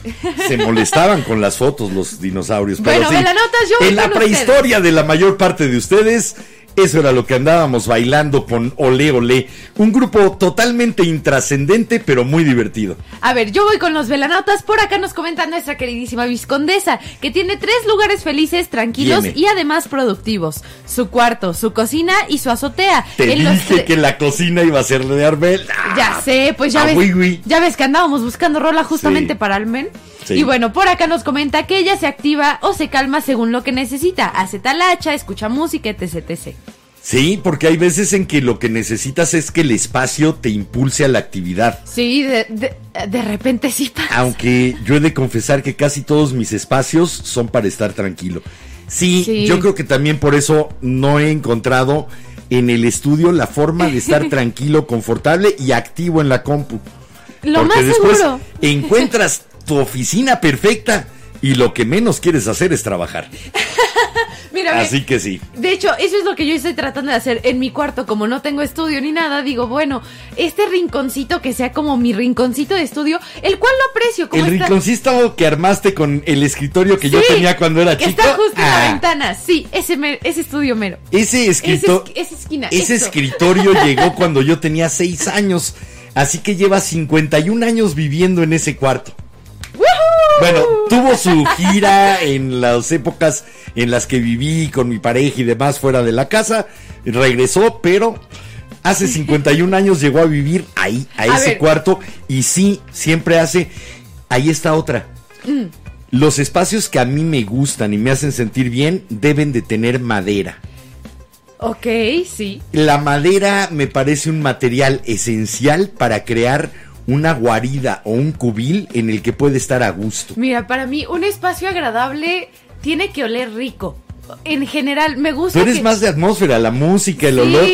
Se molestaban con las fotos los dinosaurios. Pero Bueno, sí, yo en la prehistoria de la mayor parte de ustedes, eso era lo que andábamos bailando con Olé Olé. Un grupo totalmente intrascendente, pero muy divertido. A ver, yo voy con los velanautas. Por acá nos comenta nuestra queridísima viscondesa, que tiene tres lugares felices, tranquilos Tiene. y además productivos. Su cuarto, su cocina y su azotea. Te En dije que la cocina iba a ser de Arbel. Ya sé, pues ya Ah, ves, oui, oui. ya ves que andábamos buscando rola justamente Sí. para Almen. Sí. Y bueno, por acá nos comenta que ella se activa o se calma según lo que necesita. Hace talacha, escucha música, etc, etc. Sí, porque hay veces en que lo que necesitas es que el espacio te impulse a la actividad. Sí, de, de, de repente sí pasa. Aunque yo he de confesar que casi todos mis espacios son para estar tranquilo. Sí, Sí. yo creo que también por eso no he encontrado en el estudio la forma de estar <laughs> tranquilo, confortable y activo en la compu. Lo Porque más después seguro. encuentras tu oficina perfecta y lo que menos quieres hacer es trabajar. <laughs> Mira, ve, Así que sí. De hecho, eso es lo que yo estoy tratando de hacer en mi cuarto. Como no tengo estudio ni nada, digo, bueno, este rinconcito que sea como mi rinconcito de estudio, el cual lo aprecio. Como El está- rinconcito que armaste con el escritorio que yo tenía cuando era que chico. Está justo en la ah, ventana. Sí, ese, mer- ese estudio mero. Ese escrito, Ese es- esa esquina, ese escritorio <laughs> llegó cuando yo tenía seis años, así que lleva 51 años viviendo en ese cuarto. Bueno, tuvo su gira en las épocas en las que viví con mi pareja y demás fuera de la casa, regresó, pero hace 51 años llegó a vivir ahí, a, A ese ver. cuarto, y sí, siempre hace, ahí está otra. Mm. Los espacios que a mí me gustan y me hacen sentir bien deben de tener madera. Ok, sí. La madera me parece un material esencial para crear una guarida o un cubil en el que puede estar a gusto. Mira, para mí, un espacio agradable tiene que oler rico. En general, me gusta. Tú eres que- más de atmósfera, la música, el Sí. olor.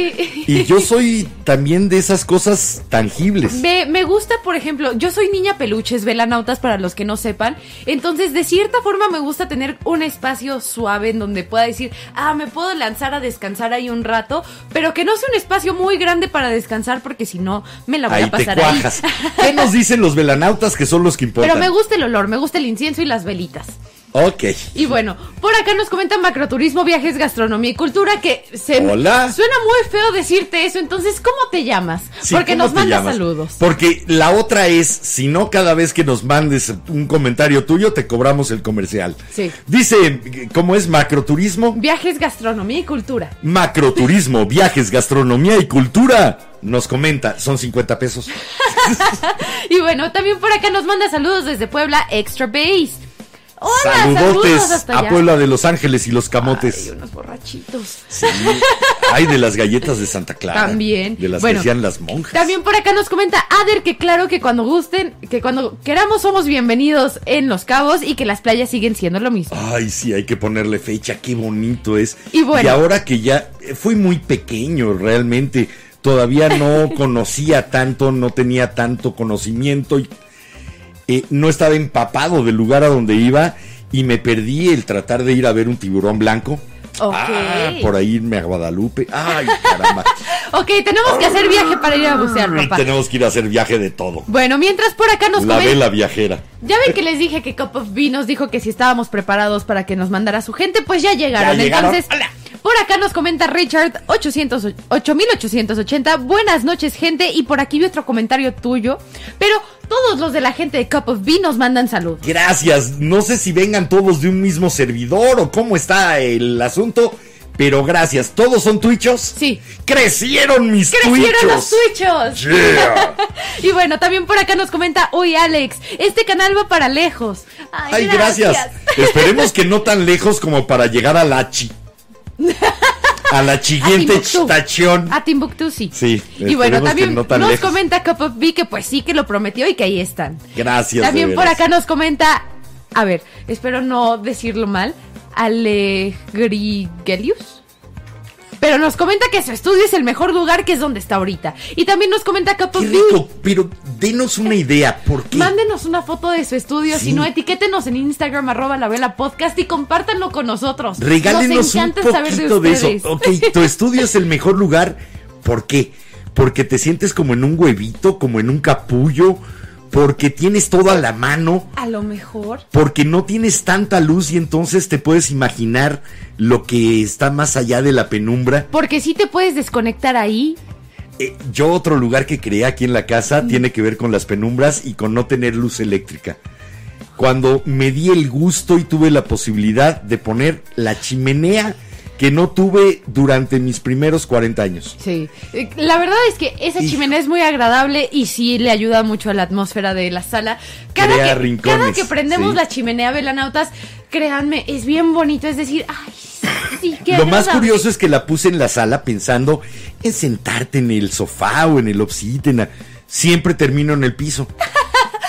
Y yo <laughs> soy también de esas cosas tangibles. Me, me gusta, por ejemplo, yo soy niña peluches, velanautas para los que no sepan. Entonces, de cierta forma, me gusta tener un espacio suave en donde pueda decir, ah, me puedo lanzar a descansar ahí un rato, pero que no sea un espacio muy grande para descansar, porque si no, me la voy Ahí a te pasar ahí. cuajas. <laughs> ¿Qué nos dicen los velanautas que son los que importan? Pero me gusta el olor, me gusta el incienso y las velitas. Ok. Y bueno, por acá nos comentan macroturismo, viajes, gastronomía y cultura, que se Hola. suena muy feo decirte eso. Entonces, ¿cómo te llamas? Sí, Porque ¿cómo nos te manda llamas? saludos. Porque la otra es, si no cada vez que nos mandes un comentario tuyo, te cobramos el comercial. Sí. Dice, ¿cómo es macroturismo? Viajes, gastronomía y cultura. Macroturismo, <laughs> viajes, gastronomía y cultura. Nos comenta, son 50 pesos. <laughs> Y bueno, también por acá nos manda saludos desde Puebla, Extra Base. Hola, saludos Saludotes hasta a. Puebla de Los Ángeles y los Ay, camotes. unos borrachitos. Sí. Ay, de las galletas de Santa Clara. También. De las Bueno, que hacían las monjas. También por acá nos comenta Ader que claro que cuando gusten, que cuando queramos somos bienvenidos en Los Cabos y que las playas siguen siendo lo mismo. Ay, sí, hay que ponerle fecha, qué bonito es. Y bueno. ahora que ya eh, fui muy pequeño realmente, todavía no <laughs> conocía tanto, no tenía tanto conocimiento y eh, no estaba empapado del lugar a donde iba y me perdí el tratar de ir a ver un tiburón blanco. Ah, por ahí irme a Guadalupe. Ay, caramba. <laughs> Ok, tenemos que hacer viaje para ir a bucear, Ay, papá. tenemos que ir a hacer viaje de todo. Bueno, mientras por acá nos La comenta. vela viajera. Ya ven que les dije que Cup of B nos dijo que si estábamos preparados para que nos mandara su gente, pues ya llegaron. Ya llegaron. Entonces, Hola. Por acá nos comenta Richard 800, 8880. Buenas noches, gente. Y por aquí vi otro comentario tuyo. Pero todos los de la gente de Cup of B nos mandan salud. Gracias. No sé si vengan todos de un mismo servidor o cómo está el asunto, pero gracias. ¿Todos son twitchos? Sí. Crecieron mis ¡Crecieron twitchos. los twitchos! Yeah. <laughs> y bueno, también por acá nos comenta, uy Alex, este canal va para lejos. Ay, Ay, gracias. Esperemos que no tan lejos como para llegar a la chi. A la siguiente Timbuktu. estación. A Timbuktu sí. Sí, Y bueno, también no nos lejos. comenta B que pues sí que lo prometió y que ahí están. Gracias. También por acá nos comenta, a ver, espero no decirlo mal, Alegrigelius. Pero nos comenta que su estudio es el mejor lugar, que es donde está ahorita. Y también nos comenta Cup Qué rico, pero denos una idea. ¿Por qué? Mándenos una foto de su estudio, Sí. si no, etiquétenos en Instagram, arroba la vela podcast y compártanlo con nosotros. Regálenos Nos un encanta saber de poquito de, eso. Ok, tu estudio es el mejor lugar. ¿Por qué? Porque te sientes como en un huevito, como en un capullo, porque tienes todo a la mano, A lo mejor. porque no tienes tanta luz y entonces te puedes imaginar lo que está más allá de la penumbra. Porque sí te puedes desconectar ahí. Eh, yo otro lugar que creé aquí en la casa tiene que ver con las penumbras y con no tener luz eléctrica. Cuando me di el gusto y tuve la posibilidad de poner la chimenea que no tuve durante mis primeros 40 años. Sí. Eh, La verdad es que esa Hijo. chimenea es muy agradable y sí le ayuda mucho a la atmósfera de la sala. Cada, Crea que, rincones, cada que prendemos sí. la chimenea velanautas, créanme, es bien bonito. Es decir, ay, sí, qué Lo más curioso es que la puse en la sala pensando en sentarte en el sofá o en el obsítena. Siempre termino en el piso.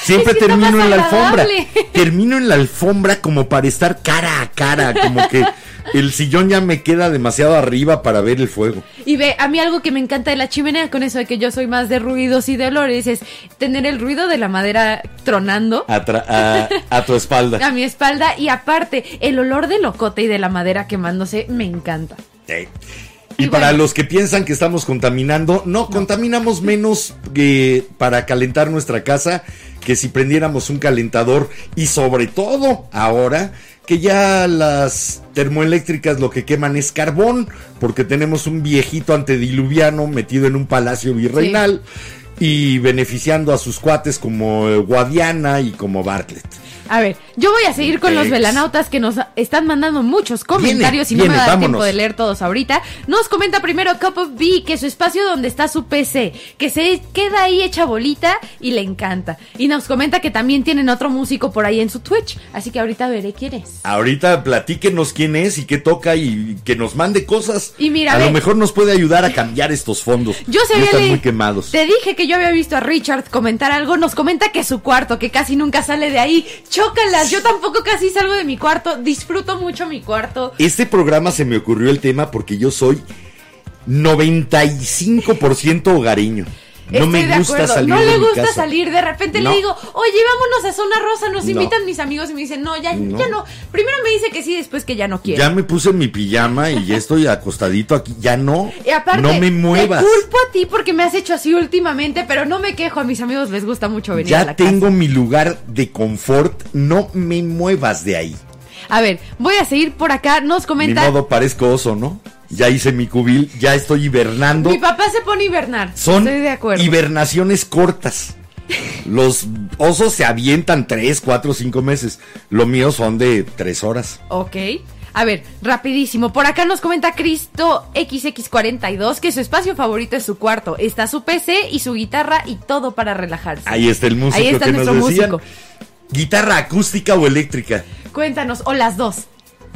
<laughs> Siempre termino en la alfombra. <laughs> Termino en la alfombra como para estar cara a cara, como que el sillón ya me queda demasiado arriba para ver el fuego. Y ve, a mí algo que me encanta de la chimenea, con eso de que yo soy más de ruidos y de olores, es tener el ruido de la madera tronando Atra- a, a tu espalda. <laughs> a mi espalda y aparte el olor del locote y de la madera quemándose me encanta. Sí. Y Y para los que piensan que estamos contaminando, no, contaminamos menos que para calentar nuestra casa que si prendiéramos un calentador. Y sobre todo ahora que ya las termoeléctricas lo que queman es carbón porque tenemos un viejito antediluviano metido en un palacio virreinal y beneficiando a sus cuates como Guadiana y como Bartlett. A ver, yo voy a seguir con los velanautas que nos están mandando muchos comentarios y no viene, me va a dar vámonos. tiempo de leer todos ahorita. Nos comenta primero Cup of B que su espacio donde está su PC, que se queda ahí hecha bolita y le encanta. Y nos comenta que también tienen otro músico por ahí en su Twitch, así que ahorita veré quién es. Ahorita platíquenos quién es y qué toca y que nos mande cosas. Y mira, a ve. lo mejor nos puede ayudar a cambiar estos fondos. Yo se están muy quemados. Te dije que yo había visto a Richard comentar algo. Nos comenta que su cuarto, que casi nunca sale de ahí. Chócalas. Yo tampoco casi salgo de mi cuarto. Disfruto mucho mi cuarto. Este programa se me ocurrió el tema porque yo soy 95% hogareño. No Estoy me de gusta acuerdo. salir No de le mi gusta casa. salir. De repente No. le digo, oye, vámonos a Zona Rosa. Nos No. invitan mis amigos y me dicen, no, ya No. ya no. Primero me dice que sí, después que ya no quiere. Ya me puse mi pijama y ya estoy acostadito aquí. Ya no. Y aparte, no me muevas. te culpo a ti porque me has hecho así últimamente, pero no me quejo. A mis amigos les gusta mucho venir a Ya la tengo casa. mi lugar de confort. No me muevas de ahí. A ver, voy a seguir por acá. Nos Ni comenta. modo parezco oso, ¿no? Ya hice mi cubil, ya estoy hibernando. Mi papá se pone a hibernar. Son Estoy de acuerdo. hibernaciones cortas. <laughs> Los osos se avientan tres, cuatro, cinco meses. Lo mío son de tres horas. Ok. A ver, rapidísimo. Por acá nos comenta Cristo XX42 que su espacio favorito es su cuarto. Está su PC y su guitarra y todo para relajarse. Ahí está el músico Ahí está que nos nuestro decían. músico. Guitarra acústica o eléctrica. Cuéntanos, o las dos.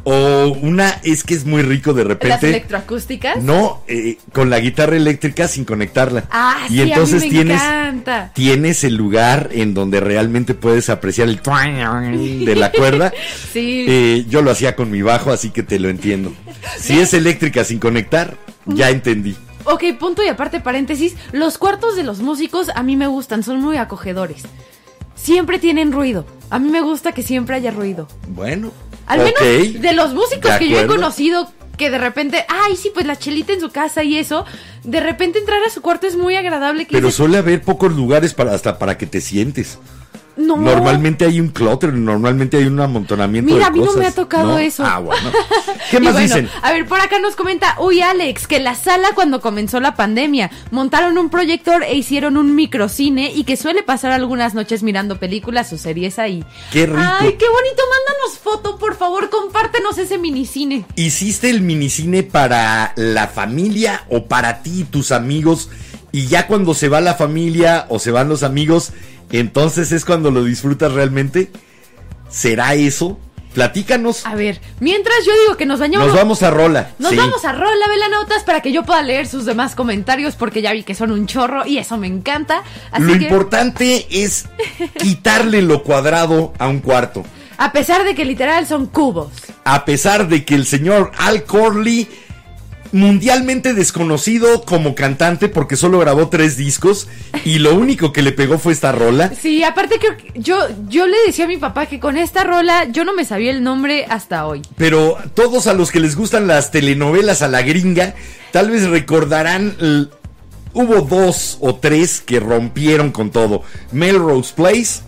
O una es que es muy rico de Las repente. electroacústicas. No, eh, con la guitarra eléctrica sin conectarla. Ah, y sí, entonces a mí me tienes encanta. tienes el lugar en donde realmente puedes apreciar el de la cuerda. <laughs> Sí. Eh, yo lo hacía con mi bajo, así que te lo entiendo. Si es eléctrica sin conectar, ya entendí. Ok, punto y aparte paréntesis. Los cuartos de los músicos a mí me gustan, son muy acogedores. Siempre tienen ruido. A mí me gusta que siempre haya ruido. Bueno. Al menos de los músicos De que yo he conocido que de repente, ay, sí, pues la chelita en su casa y eso, de repente entrar a su cuarto es muy agradable. Que Pero dices, suele haber pocos lugares para hasta para que te sientes. No, Normalmente hay un clutter, normalmente hay un amontonamiento Mira, de a mí no cosas. me ha tocado eso. Ah, bueno. <laughs> ¿Qué más bueno, dicen? A ver, por acá nos comenta, uy Alex, que la sala cuando comenzó la pandemia, montaron un proyector e hicieron un microcine y que suele pasar algunas noches mirando películas o series ahí. Qué rico. Ay, qué bonito, mándanos foto, por favor, compártenos ese minicine. ¿Hiciste el minicine para la familia o para ti y tus amigos? Y ya cuando se va la familia o se van los amigos, entonces es cuando lo disfrutas realmente. ¿Será eso? Platícanos. A ver, mientras yo digo que nos bañamos. Nos vamos a rola. Nos Sí. vamos a rola, velanautas, para que yo pueda leer sus demás comentarios, porque ya vi que son un chorro y eso me encanta. Así Lo que, importante es <laughs> quitarle lo cuadrado a un cuarto. a pesar de que literal son cubos. A pesar de que el señor Al Corley, mundialmente desconocido como cantante porque solo grabó tres discos y lo único que le pegó fue esta rola. Sí, aparte creo que yo, yo le decía a mi papá que con esta rola yo no me sabía el nombre hasta hoy. Pero todos a los que les gustan las telenovelas a la gringa, tal vez recordarán, hubo dos o tres que rompieron con todo. Melrose Place,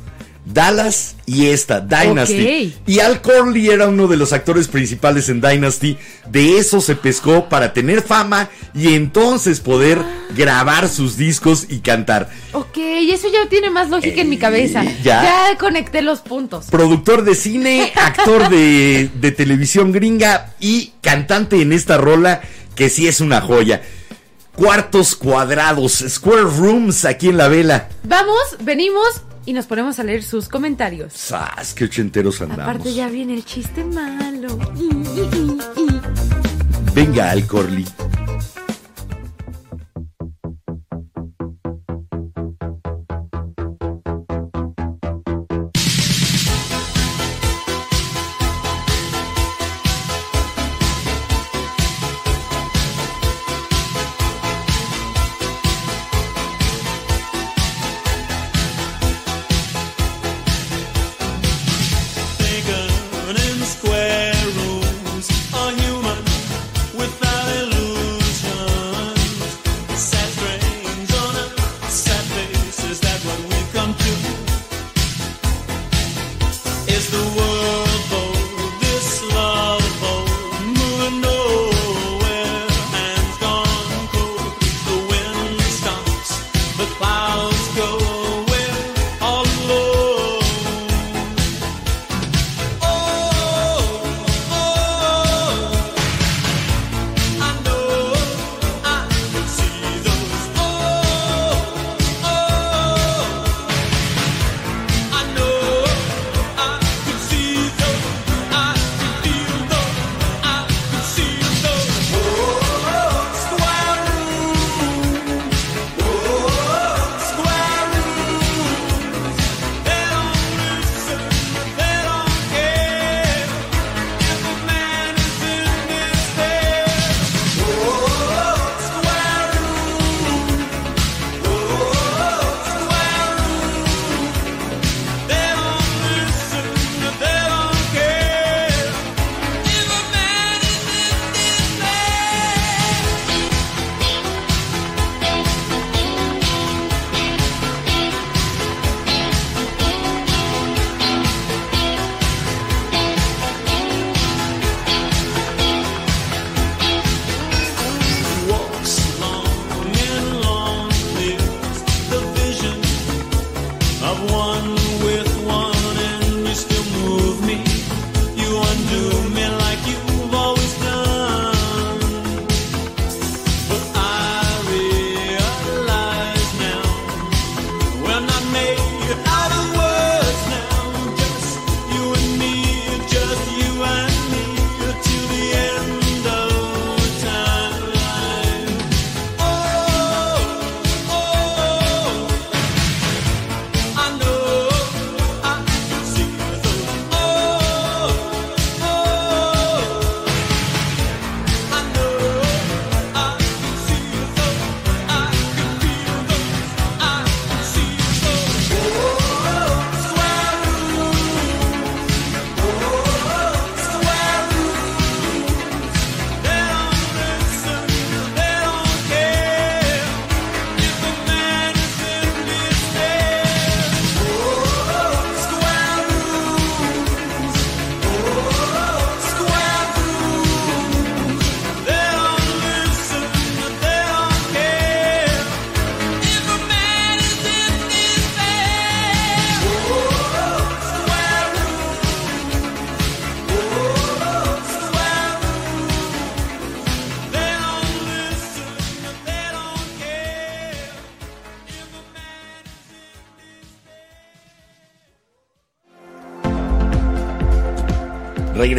Dallas y esta, Dynasty. Y Al Corley era uno de los actores principales en Dynasty. De eso se pescó para tener fama y entonces poder grabar sus discos y cantar. Ok, y eso ya tiene más lógica en mi cabeza. Eh, ya. ya conecté los puntos. productor de cine, <laughs> actor de, de televisión gringa y cantante en esta rola que sí es una joya. Cuartos cuadrados, square rooms aquí en la vela. Vamos, venimos y nos ponemos a leer sus comentarios. ¡Sas! ¡Qué ochenteros andamos! Aparte ya viene el chiste malo. Venga, Al Corley. Thinking in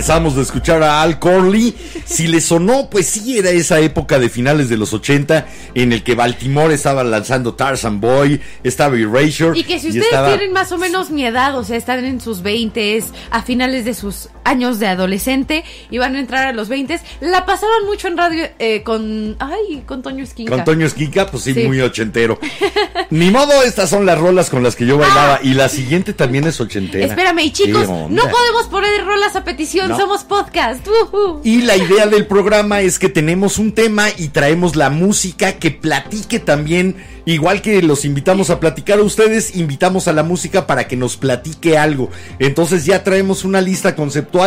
De escuchar a Al Corley. Si le sonó, pues sí era esa época de finales de los 80 en el que Baltimore estaba lanzando Tarzan Boy, estaba Erasure. Y que si ustedes estaba- tienen más o menos mi edad, o sea, están en sus 20 a finales de sus años de adolescente y van a entrar a los 20 la pasaban mucho en radio eh, con. Ay, con Toño Esquinca. Con Toño Esquinca, pues sí, Sí. muy ochentero. <laughs> Ni modo, estas son las rolas con las que yo bailaba. Y la siguiente también es ochentera. Ah. Espérame, y chicos, no podemos poner rolas a petición, No. somos podcast. Y la idea del programa es que tenemos un tema y traemos la música que platique también. Igual que los invitamos a platicar a ustedes, invitamos a la música para que nos platique algo. Entonces ya traemos una lista conceptual,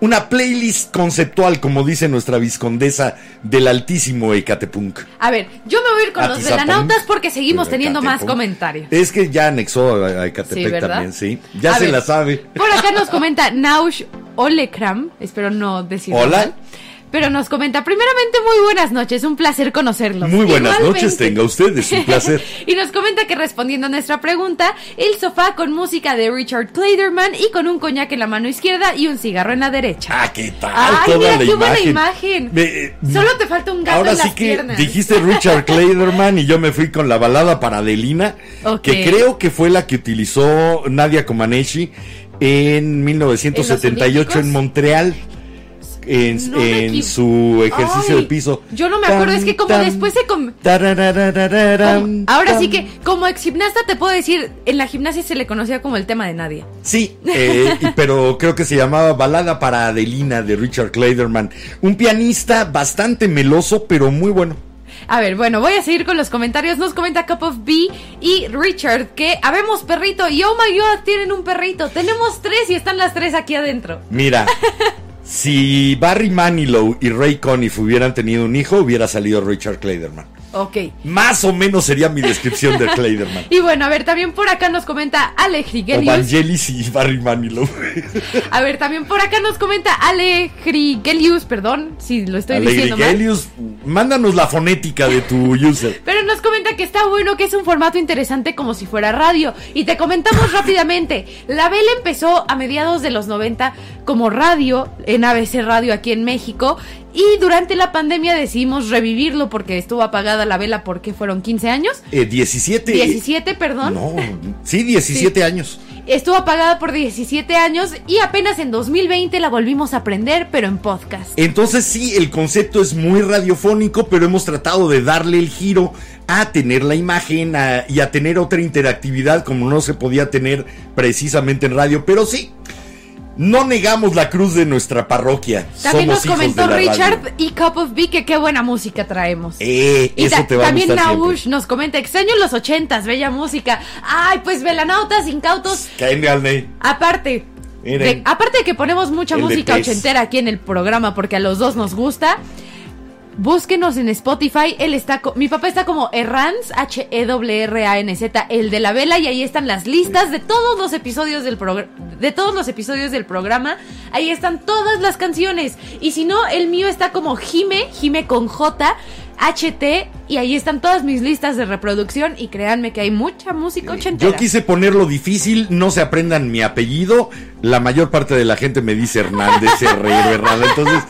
una playlist conceptual, como dice nuestra viscondesa del altísimo Ecatepunk. A ver, yo me voy a ir con los Atizapán. velanautas porque seguimos teniendo más comentarios. Es que ya anexó a Ecatepec también, sí. Ya A se ver. la sabe. Por acá nos comenta Naush Olekram, espero no decirlo Hola. mal, Pero nos comenta, primeramente, muy buenas noches, un placer conocerlos. Muy buenas Igualmente. noches, tenga usted, es un placer. <laughs> y nos comenta que respondiendo a nuestra pregunta, el sofá con música de Richard Clayderman y con un coñac en la mano izquierda y un cigarro en la derecha. Ah, ¿qué tal? Ay, Toda mira, la qué buena imagen. imagen. Me- eh, Solo te falta un gato Ahora en sí las que piernas. dijiste Richard <laughs> Clayderman y yo me fui con la balada para Adelina, que creo que fue la que utilizó Nadia Comaneci en 1978 Olímpicos? en Montreal. En, No su ejercicio Ay, de piso. yo no me acuerdo, es que como después se com- Como- ahora sí que, como ex gimnasta, te puedo decir, en la gimnasia se le conocía como el tema de nadie. Sí, eh, pero creo que se llamaba Balada para Adelina de Richard Clayderman. Un pianista bastante meloso, pero muy bueno. A ver, bueno, voy a seguir con los comentarios. Nos comenta Cup of B y Richard que habemos perrito y oh my god, tienen un perrito. Tenemos tres y están las tres aquí adentro. Mira, <laughs> si Barry Manilow y Ray Conniff hubieran tenido un hijo, hubiera salido Richard Clayderman. Ok. Más o menos sería mi descripción de Clayderman. <laughs> Y bueno, a ver, también por acá nos comenta Ale Grigelius. Vangelis y Barry Manilow. A ver, también por acá nos comenta Ale Grigelius, perdón si lo estoy diciendo mal. Alegrielius, mándanos la fonética de tu user. Pero nos comenta que está bueno, que es un formato interesante como si fuera radio. Y te comentamos rápidamente, la vela empezó a mediados de los 90 como radio, en ABC Radio aquí en México. Y durante la pandemia decidimos revivirlo porque estuvo apagada la vela porque fueron 15 años. Eh, 17. 17, perdón. No, sí, 17 años. Estuvo apagada por 17 años y apenas en 2020 la volvimos a prender, pero en podcast. Entonces sí, el concepto es muy radiofónico, pero hemos tratado de darle el giro a tener la imagen a- y a tener otra interactividad como no se podía tener precisamente en radio. Pero sí, no negamos la cruz de nuestra parroquia. También Somos nos comentó Richard radio. y Cup of B que qué buena música traemos. Eh, Y eso ta- te va a también gustar Naush siempre. nos comenta, extraño los ochentas, bella música. Ay, pues velanautas, incautos. Cáiganle. Aparte, Miren. de, aparte de que ponemos mucha música ochentera aquí en el programa porque a los dos nos gusta. Búsquenos en Spotify, él está, mi papá está como Errans, H-E-R-R-A-N-Z, el de la vela, y ahí están las listas de todos los episodios del programa, de todos los episodios del programa, ahí están todas las canciones, y si no, el mío está como Jime, Jime con J, HT, y ahí están todas mis listas de reproducción, y créanme que hay mucha música ochentera. Yo quise ponerlo difícil, no se aprendan mi apellido. La mayor parte de la gente me dice Hernández, Herrero, Herrada. Entonces,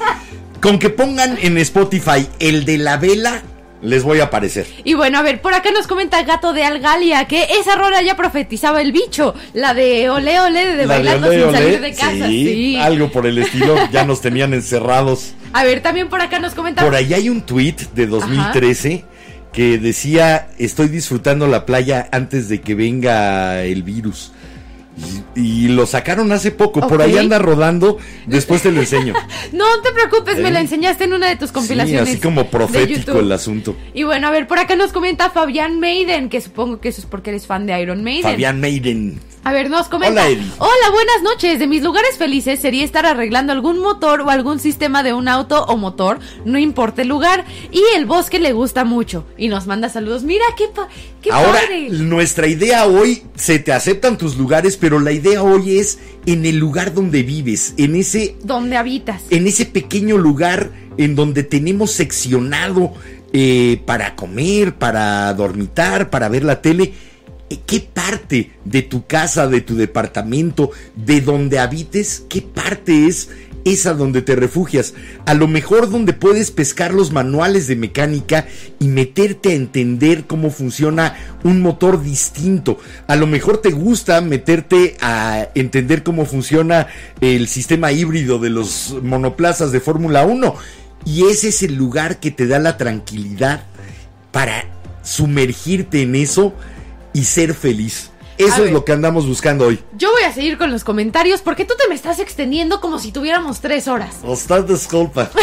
con que pongan en Spotify el de la vela, les voy a aparecer. Y bueno, a ver, por acá nos comenta Gato de Algalia que esa rola ya profetizaba el bicho, la de Ole Ole de La de bailando Olé, sin Olé, salir de casa. sí, Sí. algo por el estilo, ya nos tenían encerrados. A ver, también por acá nos comenta. Por ahí hay un tweet de 2013 que decía, estoy disfrutando la playa antes de que venga el virus. Y, y lo sacaron hace poco, por ahí anda rodando, después te lo enseño. <laughs> No te preocupes, me ¿Eh? la enseñaste en una de tus Sí, compilaciones. así como profético el asunto. Y bueno, a ver, por acá nos comenta Fabián Maiden, que supongo que eso es porque eres fan de Iron Maiden. Fabián Maiden. A ver, nos comenta. Hola, Eddie. Hola, buenas noches. De mis lugares felices sería estar arreglando algún motor o algún sistema de un auto o motor, no importa el lugar. Y el bosque le gusta mucho. Y nos manda saludos. Mira, qué, pa- qué Ahora, padre. nuestra idea hoy, se te aceptan tus lugares, pero la idea hoy es en el lugar donde vives, en ese, ¿Dónde habitas? en ese pequeño lugar en donde tenemos seccionado eh, para comer, para dormitar, para ver la tele. Eh, ¿Qué parte de tu casa, de tu departamento, de donde habites, qué parte es es a donde te refugias. A lo mejor donde puedes pescar los manuales de mecánica y meterte a entender cómo funciona un motor distinto. A lo mejor te gusta meterte a entender cómo funciona el sistema híbrido de los monoplazas de Fórmula 1. Y ese es el lugar que te da la tranquilidad para sumergirte en eso y ser feliz. Eso A es ver. lo que andamos buscando hoy. Yo voy a seguir con los comentarios porque tú te me estás extendiendo como si tuviéramos tres horas. Usted disculpa. <laughs>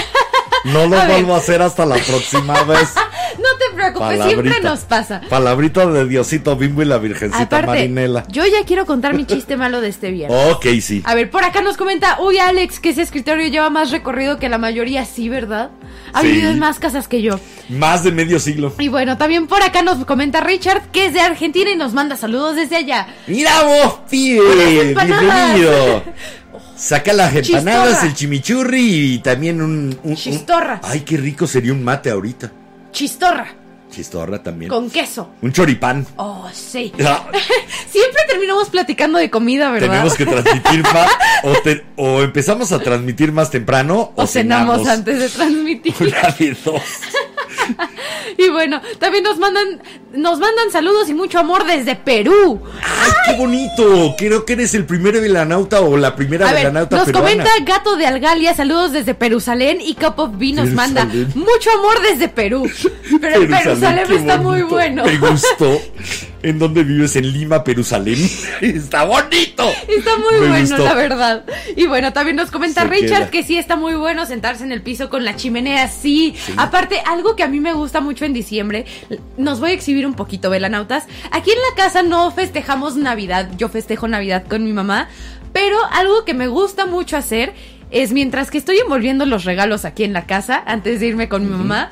No lo A ver. vuelvo a hacer hasta la próxima vez. <laughs> No te preocupes, siempre nos pasa. Palabrita de Diosito Bimbo y la Virgencita Aparte, Marinela. yo ya quiero contar mi chiste malo de este viernes. Ok, sí. A ver, por acá nos comenta, uy Alex, que ese escritorio lleva más recorrido que la mayoría, sí, ¿verdad? Ha Sí. vivido en más casas que yo. Más de medio siglo. Y bueno, también por acá nos comenta Richard, que es de Argentina y nos manda saludos desde allá. Mira vos, pibe. Bienvenido. <laughs> Saca las empanadas, Chistorra. el chimichurri y también un, un- un- Chistorra. Ay, qué rico sería un mate ahorita. Chistorra, Chistorra también. con queso. Un choripán. Oh, sí. Ah, <laughs> Siempre terminamos platicando de comida, ¿verdad? Tenemos que transmitir <laughs> más. O, te- o empezamos a transmitir más temprano. O, O cenamos antes de transmitir. <laughs> Una de dos. <laughs> Y bueno, también nos mandan, nos mandan saludos y mucho amor desde Perú. ¡Ay, qué bonito! Creo que eres el primer velanauta o la primera A ver, velanauta nos peruana. comenta Gato de Algalia, saludos desde Perusalén y Cup of B nos manda mucho amor desde Perú. <laughs> Pero Perusalén qué está muy bueno. Me gustó. <laughs> ¿En dónde vives? En Lima, Perusalén. <laughs> Está bonito. Está muy Me bueno, gustó. la verdad. Y bueno, también nos comenta Se Richard queda. que sí está muy bueno sentarse en el piso con la chimenea, sí. Aparte, algo que a mí me gusta mucho en diciembre, nos voy a exhibir un poquito, velanautas. Aquí en la casa no festejamos Navidad, yo festejo Navidad con mi mamá, pero algo que me gusta mucho hacer es mientras que estoy envolviendo los regalos aquí en la casa, antes de irme con mi mamá,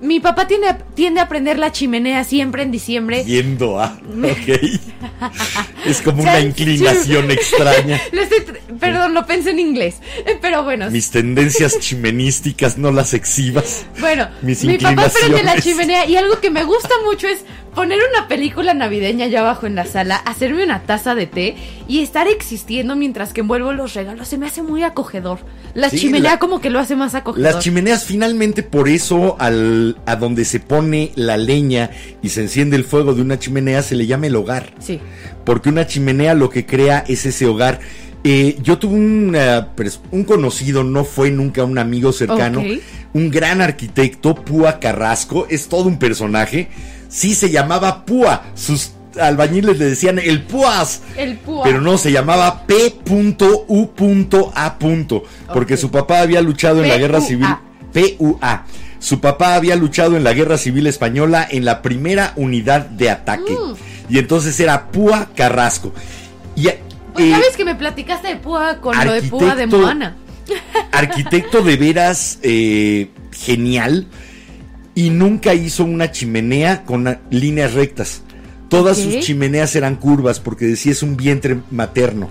mi papá tiende a, tiende a prender la chimenea siempre en diciembre. Yendo a. Ok. <laughs> Es como una inclinación extraña. <laughs> Lo estoy tr- perdón, lo pensé en inglés. Pero bueno, Mis tendencias chimenísticas no las exhibas. bueno, mis mi papá prende la chimenea y algo que me gusta mucho es poner una película navideña allá abajo en la sala, hacerme una taza de té y estar existiendo mientras que envuelvo los regalos. Se me hace muy acogedor. La Sí, chimenea la- como que lo hace más acogedor. Las chimeneas finalmente por eso al, a donde se pone la leña y se enciende el fuego de una chimenea se le llama el hogar. Sí. Porque una chimenea lo que crea es ese hogar. Eh, yo tuve un, pers- un conocido, no fue nunca un amigo cercano, un gran arquitecto, Púa Carrasco, es todo un personaje. Sí se llamaba Púa, sus albañiles le decían el Púas. El púa. Pero no, se llamaba P.U.A. Porque su papá había luchado en la guerra civil. P.U.A. Su papá había luchado en la guerra civil española en la primera unidad de ataque. Mm. Y entonces era Púa Carrasco. Y, Pues eh, sabes que me platicaste de púa con lo de púa de Moana. <laughs> arquitecto de veras eh, genial. Y nunca hizo una chimenea con líneas rectas. Todas sus chimeneas eran curvas porque decía es un vientre materno.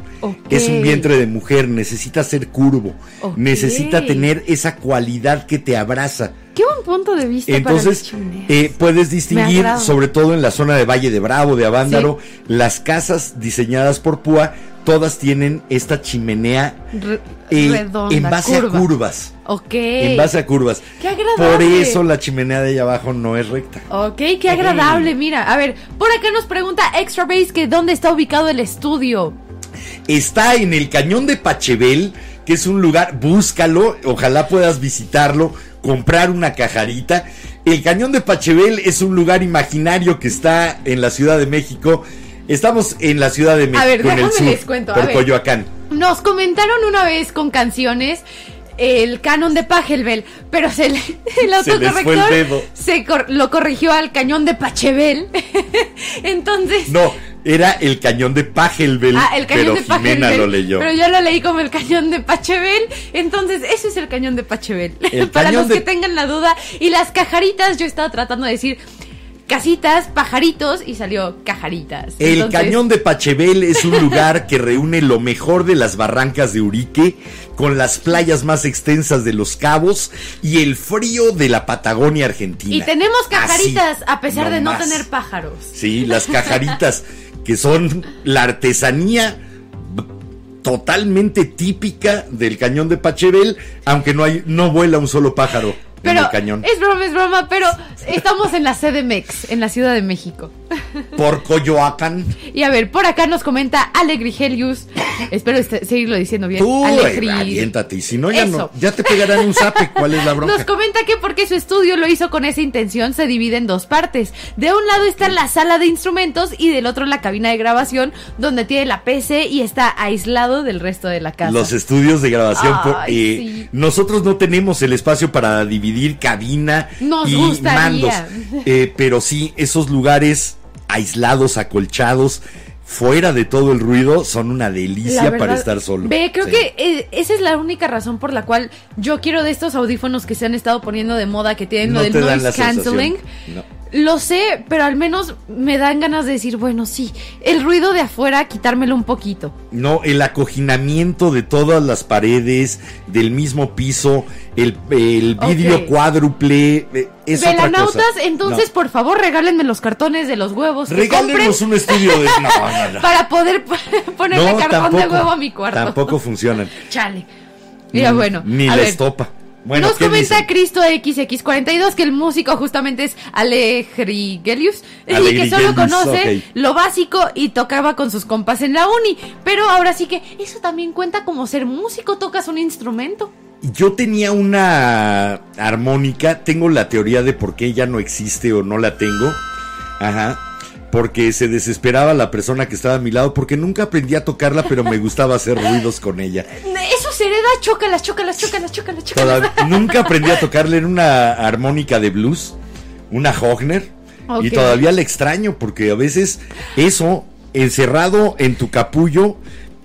Es un vientre de mujer, necesita ser curvo. Necesita tener esa cualidad que te abraza. Qué buen punto de vista Entonces, para las eh, puedes distinguir, sobre todo en la zona de Valle de Bravo, de Avándaro, las casas diseñadas por Púa, todas tienen esta chimenea Re- eh, redonda, en base curva. a curvas. Ok. En base a curvas. Qué agradable. Por eso la chimenea de allá abajo no es recta. Ok, qué agradable, mira. A ver, por acá nos pregunta Extra Base que dónde está ubicado el estudio. Está en el cañón de Pachebel, que es un lugar, búscalo, ojalá puedas visitarlo, comprar una cajarita. El cañón de Pachebel es un lugar imaginario que está en la Ciudad de México. Estamos en la Ciudad de México, ver, en el sur, les cuento, a por ver. Coyoacán. Nos comentaron una vez con canciones el canon de Pachelbel, pero se le- <laughs> el Se autocorrector se cor- lo corrigió al cañón de Pachebel. <laughs> Entonces, No, era el cañón de Pajelbel, ah, el cañón pero de Jimena Pachelbel. lo leyó. Pero yo lo leí como el cañón de Pachebel. Entonces, ese es el cañón de Pachebel. El <laughs> Para los de- que tengan la duda. Y las cajaritas, yo estaba tratando de decir casitas, pajaritos y salió cajaritas. El Entonces, cañón de Pachebel es un lugar que reúne lo mejor de las barrancas de Urique, con las playas más extensas de los cabos y el frío de la Patagonia Argentina. Y tenemos cajaritas, Así, a pesar de no tener pájaros. Sí, las cajaritas, que son la artesanía totalmente típica del cañón de Pachebel, aunque no hay, no vuela un solo pájaro en el cañón. es broma, es broma, pero estamos en la CDMX, en la Ciudad de México. Por Coyoacán. Y a ver, por acá nos comenta Alegrigelius. Espero este- seguirlo diciendo bien. Tú, Alegri- aviéntate, y si no, ya Eso. no, ya te pegarán un zape. ¿Cuál es la bronca? Nos comenta que porque su estudio lo hizo con esa intención, se divide en dos partes. De un lado está la sala de instrumentos y del otro la cabina de grabación, donde tiene la PC y está aislado del resto de la casa. Los estudios de grabación. por- Ay, eh, sí. Nosotros no tenemos el espacio para dividir cabina Nos y gustaría. mandos. <laughs> Eh, pero sí, esos lugares aislados, acolchados, fuera de todo el ruido, son una delicia verdad, para estar solo. Ve, creo Sí. que eh, esa es la única razón por la cual yo quiero de estos audífonos que se han estado poniendo de moda, que tienen No lo del noise canceling. No. Lo sé, pero al menos me dan ganas de decir, bueno, sí, el ruido de afuera, quitármelo un poquito. No, el acoginamiento de todas las paredes, del mismo piso, el, el vidrio cuádruple, eh, es otra Velanautas, cosa. entonces No. por favor regálenme los cartones de los huevos. Regálenos un estudio de... <laughs> No. Para poder <laughs> ponerle cartón tampoco, de huevo a mi cuarto. Tampoco funcionan. <laughs> Chale. Mira, bueno. Ni la ver. estopa. Bueno, Nos ¿qué comenta? Cristo XX42 que el músico justamente es Alegrigelius y que solo conoce lo básico y tocaba con sus compas en la uni. Pero ahora sí que eso también cuenta como ser músico, tocas un instrumento. Yo tenía una armónica, tengo la teoría de por qué ya no existe o no la tengo. Ajá. Porque se desesperaba la persona que estaba a mi lado, porque nunca aprendí a tocarla, pero me gustaba hacer ruidos con ella. Eso se hereda, chócalas, chócalas, chócalas, chócalas, chócalas. Toda- nunca aprendí a tocarle en una armónica de blues, una Hogner, Ok. y todavía la extraño, porque a veces eso, encerrado en tu capullo,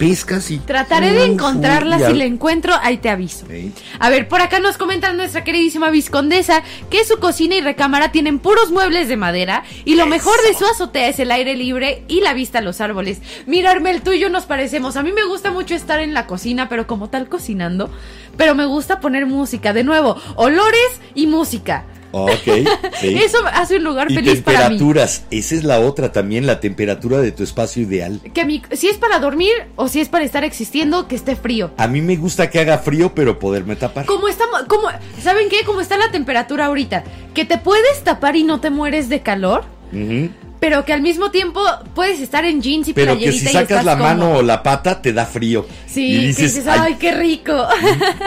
pescas y... Trataré de encontrarla, si la encuentro, ahí te aviso. Sí. A ver, por acá nos comenta nuestra queridísima viscondesa que su cocina y recámara tienen puros muebles de madera y lo mejor de su azotea es el aire libre y la vista a los árboles. Mira, Armel, tú y yo nos parecemos. A mí me gusta mucho estar en la cocina, pero como tal cocinando. Pero me gusta poner música. De nuevo, olores y música. Ok, sí. <laughs> Eso hace un lugar Y feliz para mí. temperaturas, esa es la otra también, la temperatura de tu espacio ideal. Que mi- si es para dormir o si es para estar existiendo, que esté frío. A mí me gusta que haga frío, pero poderme tapar. Como estamos, como, ¿saben qué? Como está la temperatura ahorita, que te puedes tapar y no te mueres de calor, Ujú. Pero que al mismo tiempo puedes estar en jeans y Pero que si y sacas estás la mano cómodo. o la pata, te da frío. Sí, y que dices, dices, "Ay, qué rico.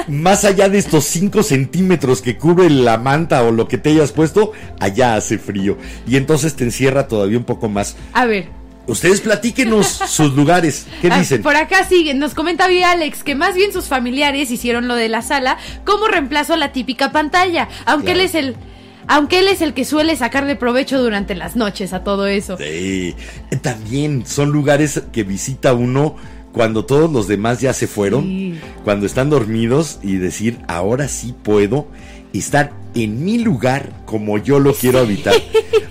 más allá de estos 5 centímetros que cubre la manta o lo que te hayas puesto, allá hace frío. Y entonces te encierra todavía un poco más. A ver. Ustedes platíquenos <laughs> sus lugares. ¿Qué ah, dicen? Por acá sigue, nos comenta Vía Alex que más bien sus familiares hicieron lo de la sala como reemplazo a la típica pantalla, aunque Claro. él es el aunque él es el que suele sacarle provecho durante las noches a todo eso. Sí. También son lugares que visita uno cuando todos los demás ya se fueron, Sí. cuando están dormidos y decir, ahora sí puedo estar en mi lugar como yo lo quiero habitar.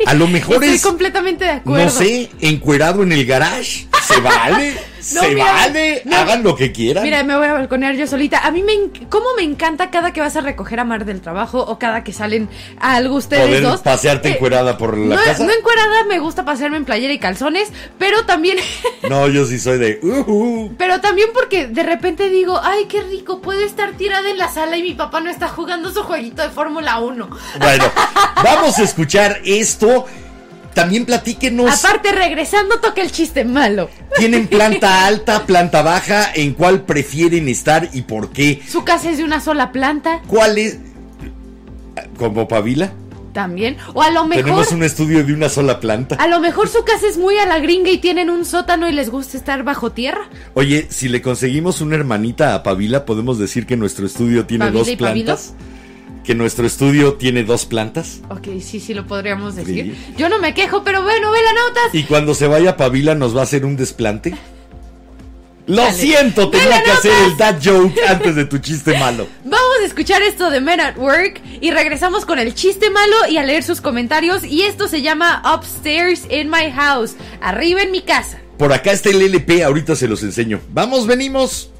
A lo mejor Estoy es, completamente de acuerdo. no sé, encuerado en el garage. ¿Se <laughs> vale? No, ¿Se mira, vale? no. Hagan lo que quieran. Mira, me voy a balconear yo solita. A mí me, cómo me encanta cada que vas a recoger a Mar del trabajo o cada que salen a algo ustedes Poder dos. pasearte Eh, encuerada por la no, casa. no encuerada, me gusta pasearme en playera y calzones, pero también, <laughs> No, yo sí soy de... uh, uh. pero también porque de repente digo, ay, qué rico, puedo estar tirada en la sala y mi papá no está jugando su jueguito de Fórmula 1. Bueno, <laughs> vamos a escuchar esto. También platíquenos. Aparte, regresando, toca el chiste malo. ¿Tienen planta <laughs> alta, planta baja? ¿En cuál prefieren estar y por qué? Su casa es de una sola planta, ¿Cuál es? ¿Como Pavila? también. O a lo mejor... Tenemos un estudio de una sola planta. A lo mejor su casa es muy a la gringa y tienen un sótano y les gusta estar bajo tierra. Oye, si le conseguimos una hermanita a Pavila, ¿podemos decir que nuestro estudio tiene ¿Pavila dos y Pavilo? ¿Que nuestro estudio tiene dos plantas? Ok, sí, sí lo podríamos decir. Sí. Yo no me quejo, pero bueno, ve la notas. ¿Y cuando se vaya Pavila nos va a hacer un desplante? Lo Dale. siento, tenía que hacer el dad joke <laughs> antes de tu chiste malo. Vamos a escuchar esto de Men at Work y regresamos con el chiste malo y a leer sus comentarios. Y esto se llama Upstairs in My House, arriba en mi casa. Por acá está el LP, ahorita se los enseño. Vamos, venimos.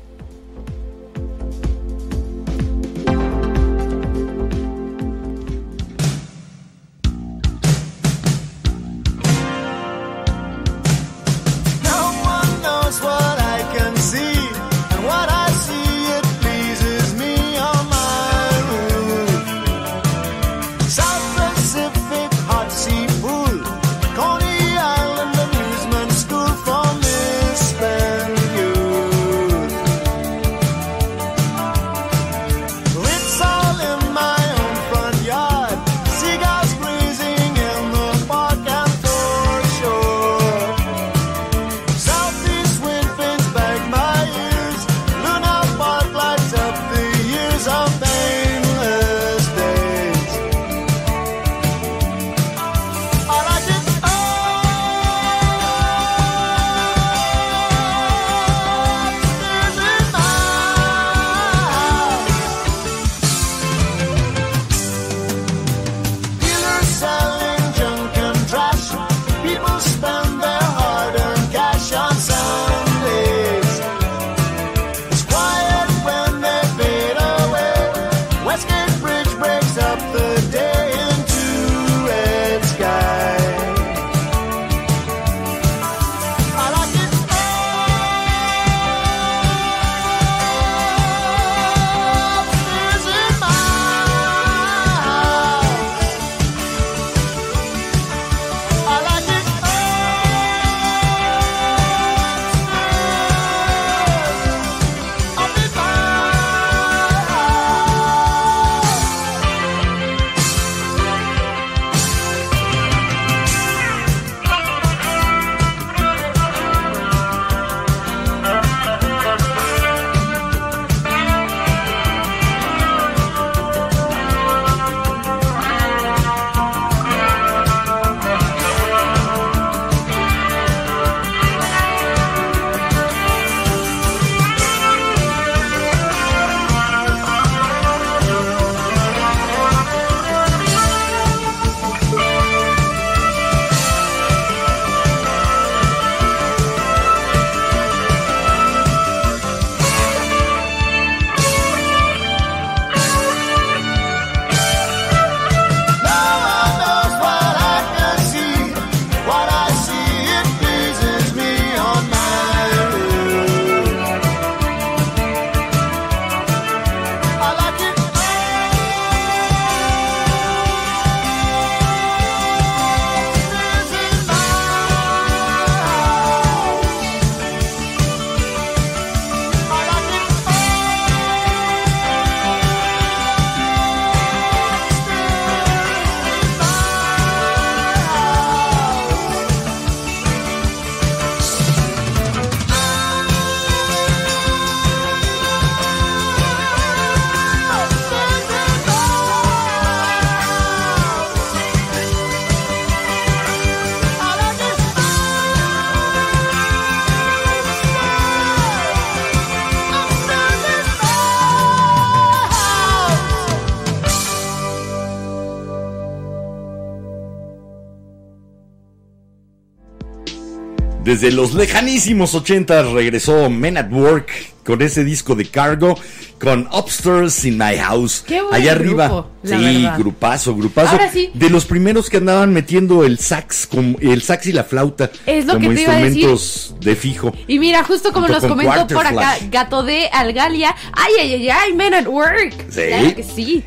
Desde los lejanísimos 80 regresó Men at Work con ese disco de Cargo con Upstairs in My House. Qué buen Allá arriba. grupo, la sí, verdad. grupazo, grupazo. Ahora sí. De los primeros que andaban metiendo el sax, como, el sax y la flauta Es lo como que te iba a decir. instrumentos de fijo. Y mira, justo como nos con comentó por acá. Gato de Algalia. Ay, ay, ay, ay, Men at Work. Sí. Claro que sí.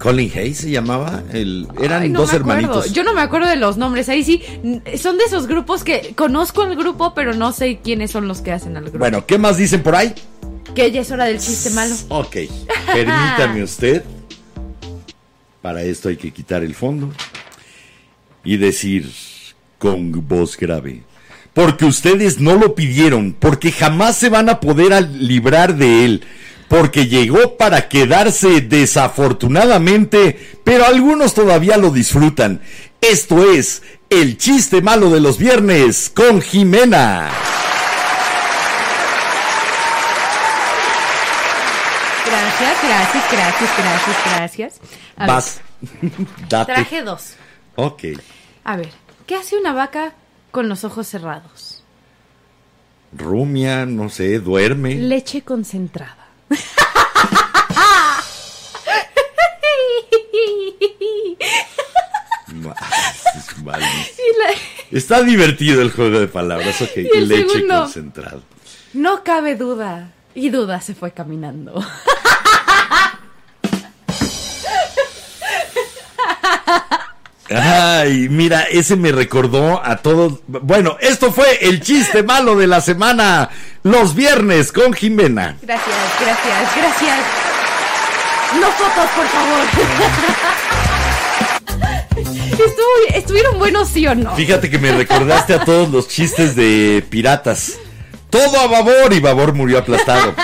Colin Hayes se llamaba. El, eran Ay, no dos me hermanitos. Yo no me acuerdo de los nombres. Ahí sí, son de esos grupos que conozco el grupo, pero no sé quiénes son los que hacen al grupo. Bueno, ¿qué más dicen por ahí? Que ya es hora del chiste malo. <laughs> Ok, permítame usted. Para esto hay que quitar el fondo y decir con voz grave. Porque ustedes no lo pidieron, porque jamás se van a poder librar de él, porque llegó para quedarse desafortunadamente, pero algunos todavía lo disfrutan. Esto es el chiste malo de los viernes con Jimena. Gracias, gracias, gracias, gracias, gracias. A ver, Vas. <laughs> Date. traje dos. Ok. A ver, ¿qué hace una vaca con los ojos cerrados? Rumia, no sé, duerme. Leche concentrada. <laughs> Y la- Está divertido el juego de palabras, ok. el Leche segundo? concentrada. No cabe duda. Y duda se fue caminando. <laughs> Ay, mira, ese me recordó a todos. Bueno, esto fue el chiste malo de la semana. Los viernes con Jimena. Gracias, gracias, gracias. No fotos, por favor. <laughs> Estuvo- estuvieron buenos, sí o no. Fíjate que me recordaste a todos los chistes de piratas. Todo a babor y babor murió aplastado.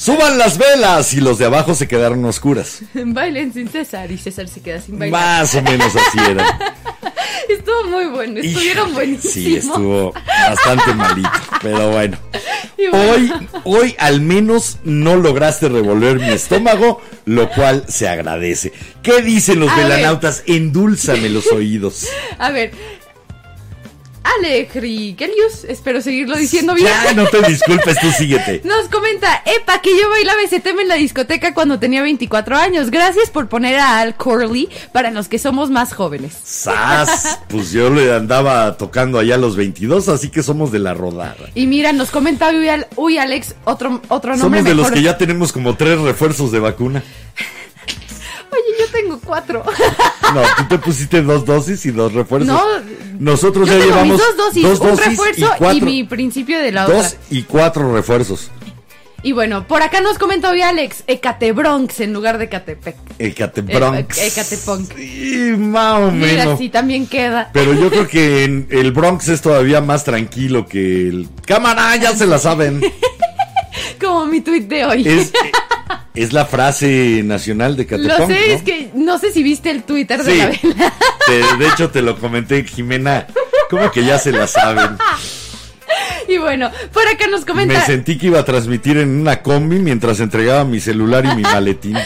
Suban las velas y los de abajo se quedaron oscuras. <laughs> Bailen sin César y César se queda sin bailar. Más o menos así era. <laughs> Estuvo muy bueno, estuvieron buenísimos. Sí, estuvo bastante malito, pero <laughs> bueno. Hoy, hoy al menos no lograste revolver mi estómago, lo cual se agradece. ¿Qué dicen los A ver. velanautas? Endúlzame los oídos. A ver. Alejri Gelius, espero seguirlo diciendo bien. Ya, no te <laughs> disculpes, tú síguete. Nos comenta, Epa, que yo bailaba ese tema en la discoteca cuando tenía 24 años. Gracias por poner a Al Corley para los que somos más jóvenes. Sas, <laughs> pues yo le andaba tocando allá a los 22, así que somos de la rodada. Y mira, nos comenta, uy, Al- uy, Alex, otro, otro nombre Somos de los que ya tenemos como tres refuerzos de vacuna. <laughs> Oye, yo tengo cuatro. <laughs> No, tú te pusiste dos dosis y dos refuerzos. No, Nosotros yo ya tengo llevamos mis dos dosis, dos un dosis refuerzo y, y, cuatro, mi principio de la dos otra. y cuatro refuerzos. Y bueno, por acá nos comenta hoy Alex, Ecate Bronx en lugar de Catepec. Ecate Bronx. E- Ecatepunk. Sí, más o Mira, menos. sí, también queda. Pero yo creo que en <laughs> el Bronx es todavía más tranquilo que el. Cámara, ya se la saben. <laughs> Como mi tweet de hoy. Es, <laughs> es la frase nacional de Lo Catepunk. sé, ¿no? es que no sé si viste el Twitter de la vela. <laughs> Te- de hecho, te lo comenté, Jimena. Como que ya se la saben. <laughs> Y bueno, por acá nos Me comenta. sentí que iba a transmitir en una combi mientras entregaba mi celular y mi maletín.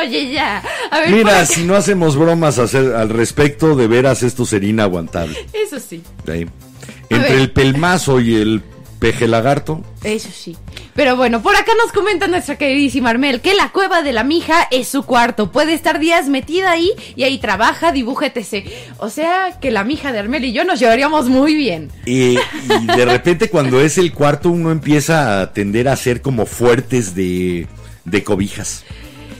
Oye, ya. A ver, por Mira, si no hacemos bromas hacer- al respecto, de veras esto sería inaguantable. Eso sí, Ahí. Entre el pelmazo y el peje lagarto. eso sí. Pero bueno, por acá nos comenta nuestra queridísima Armel que la cueva de la mija es su cuarto. Puede estar días metida ahí y ahí trabaja, dibuja, etc. O sea que la mija de Armel y yo nos llevaríamos muy bien. Y, y de repente cuando es el cuarto uno empieza a tender a ser como fuertes de, de cobijas.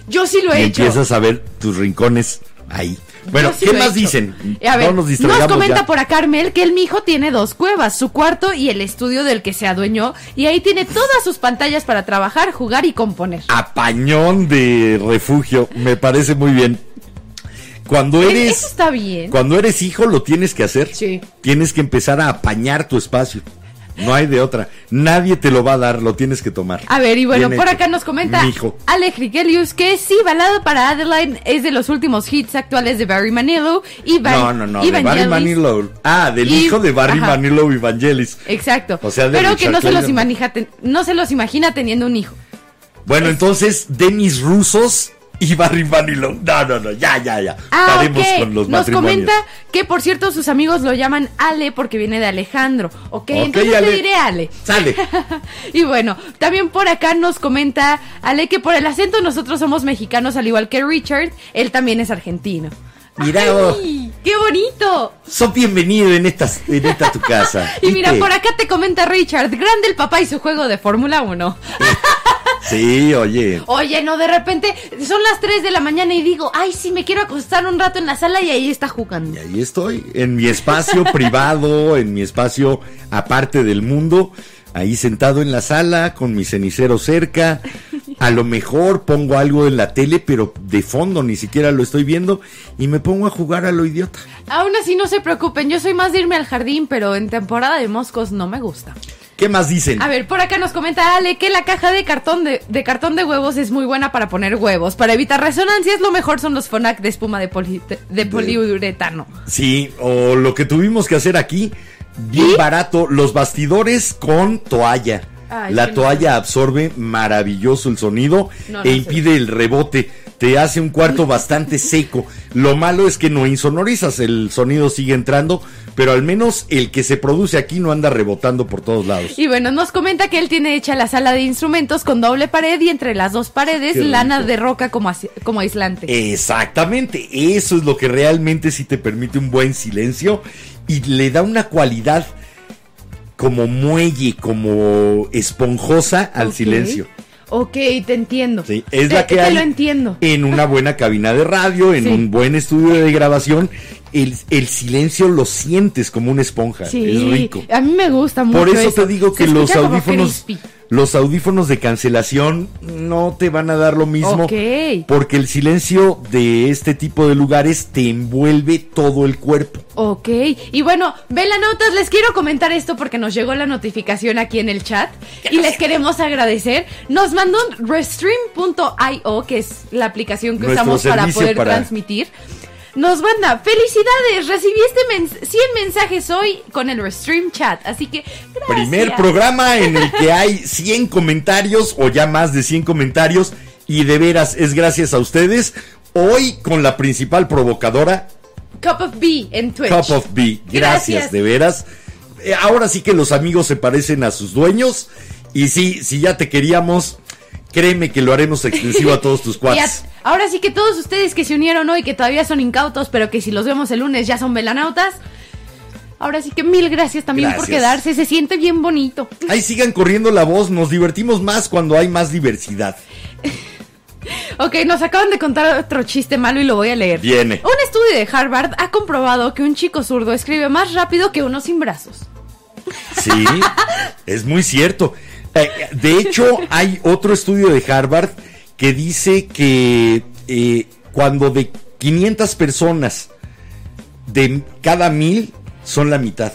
Yo sí lo Y he hecho. empiezas a ver tus rincones ahí. Bueno, sí ¿qué he más dicen? Eh, A ver, no nos nos, comenta ya. por acá Armel que el mijo tiene dos cuevas, su cuarto y el estudio del que se adueñó, y ahí tiene todas sus pantallas para trabajar, jugar y componer. Apañón de refugio, me parece muy bien. Cuando eres Eso está bien. cuando eres hijo lo tienes que hacer. Sí. Tienes que empezar a apañar tu espacio. No hay de otra. Nadie te lo va a dar, lo tienes que tomar. A ver, y bueno, Bien por hecho. acá nos comenta Mijo. Alex Rigelius que sí, Balada para Adeline es de los últimos hits actuales de Barry Manilow y No, no, no, de Barry. Manilow. Ah, del Y- hijo de Barry ajá. Manilow y Vangelis. Exacto. O sea, de Pero que no se, los imagina, no se los imagina teniendo un hijo. Bueno, entonces, Denis Rusos y Barry Manilow. No, no, no, ya, ya, ya. Ah, con los Nos matrimonios. comenta que, por cierto, sus amigos lo llaman Ale porque viene de Alejandro. Ok, entonces Ale. le diré Ale. Sale. <laughs> y bueno, también por acá nos comenta Ale que por el acento nosotros somos mexicanos al igual que Richard, él también es argentino. Mira, oh, ¡Ay, ¡Qué bonito! sos bienvenido en esta, en esta tu casa. <laughs> Y mira, por acá te comenta Richard, grande el papá y su juego de Fórmula 1. Sí, oye. Oye, no, de repente son las 3 de la mañana y digo, ay, sí, me quiero acostar un rato en la sala y ahí está jugando. Y ahí estoy, en mi espacio <laughs> privado, en mi espacio aparte del mundo, ahí sentado en la sala, con mi cenicero cerca. A lo mejor pongo algo en la tele, pero de fondo ni siquiera lo estoy viendo y me pongo a jugar a lo idiota. Aún así, no se preocupen, yo soy más de irme al jardín, pero en temporada de moscos no me gusta. ¿Qué más dicen? A ver, por acá nos comenta Ale que la caja de cartón de, de cartón de huevos es muy buena para poner huevos. Para evitar resonancias, lo mejor son los Fonac de espuma de, poli- de poliuretano. Sí, o lo que tuvimos que hacer aquí, bien barato, los bastidores con toalla. Ay, la toalla absorbe maravilloso el sonido No, no e sé. impide el rebote. Te hace un cuarto <laughs> bastante seco. Lo malo es que no insonorizas, el sonido sigue entrando, pero al menos el que se produce aquí no anda rebotando por todos lados. Y bueno, nos comenta que él tiene hecha la sala de instrumentos con doble pared y entre las dos paredes lana de roca como, como aislante. Exactamente, eso es lo que realmente sí te permite un buen silencio y le da una cualidad como muelle, como esponjosa al silencio. Ok, te entiendo. Sí, es Te- la que te hay lo entiendo. en una <laughs> buena cabina de radio, en Sí. un buen estudio de grabación. El, el silencio lo sientes como una esponja. Sí, Es rico. a mí me gusta mucho Por eso te digo Se que los audífonos. Los audífonos de cancelación no te van a dar lo mismo. Ok. Porque el silencio de este tipo de lugares te envuelve todo el cuerpo. Ok, y bueno, velanautas, les quiero comentar esto porque nos llegó la notificación aquí en el chat y les queremos agradecer. Nos mandó un restream.io, que es la aplicación que Nuestro usamos para poder para- transmitir. Nos manda, felicidades, recibí este mens- 100 mensajes hoy con el Restream chat, así que gracias. Primer programa en el que hay 100 comentarios o ya más de 100 comentarios y de veras es gracias a ustedes. Hoy con la principal provocadora, Cup of B en Twitch. Cup of B. Gracias, Gracias. de veras. Eh, ahora sí que los amigos se parecen a sus dueños y sí, si ya te queríamos, créeme que lo haremos extensivo a todos tus <laughs> a- cuates. ahora sí que todos ustedes que se unieron hoy, que todavía son incautos, pero que si los vemos el lunes ya son velanautas. Ahora sí que mil gracias también por Gracias. quedarse, se siente bien bonito. Ahí sigan corriendo la voz, nos divertimos más cuando hay más diversidad. <laughs> Ok, nos acaban de contar otro chiste malo y lo voy a leer. Viene. Un estudio de Harvard ha comprobado que un chico zurdo escribe más rápido que uno sin brazos. Sí, <laughs> es muy cierto. Eh, de hecho, hay otro estudio de Harvard que dice que eh, cuando de 500 personas, de cada mil son la mitad.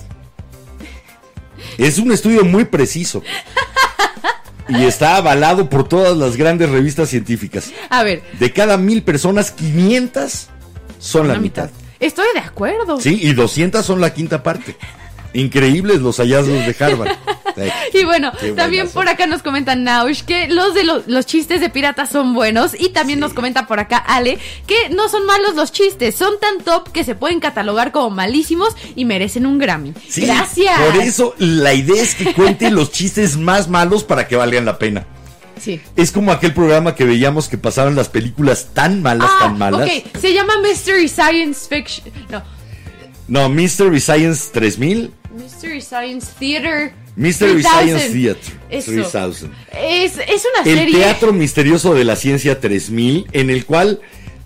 Es un estudio muy preciso. Y está avalado por todas las grandes revistas científicas. A ver, De cada mil personas, 500 son la una mitad. Estoy de acuerdo. Sí, y 200 son la quinta parte. Increíbles los hallazgos de Harvard. <laughs> <laughs> Y bueno, Qué también buenazo. por acá nos comenta Naush que los de lo- los chistes de piratas son buenos. Y también nos comenta por acá Ale que no son malos los chistes, son tan top que se pueden catalogar como malísimos y merecen un Grammy. Sí, Gracias. Por eso la idea es que cuenten <laughs> los chistes más malos para que valgan la pena. Sí. Es como aquel programa que veíamos que pasaban las películas tan malas, Ah, tan malas. ok, se llama Mystery Science Fiction. No, No, Mystery Science 3000, Mystery Science Theater. Mystery 3000. Science Theater Eso. 3000. Es, es una El serie. teatro misterioso de la ciencia 3000, en el cual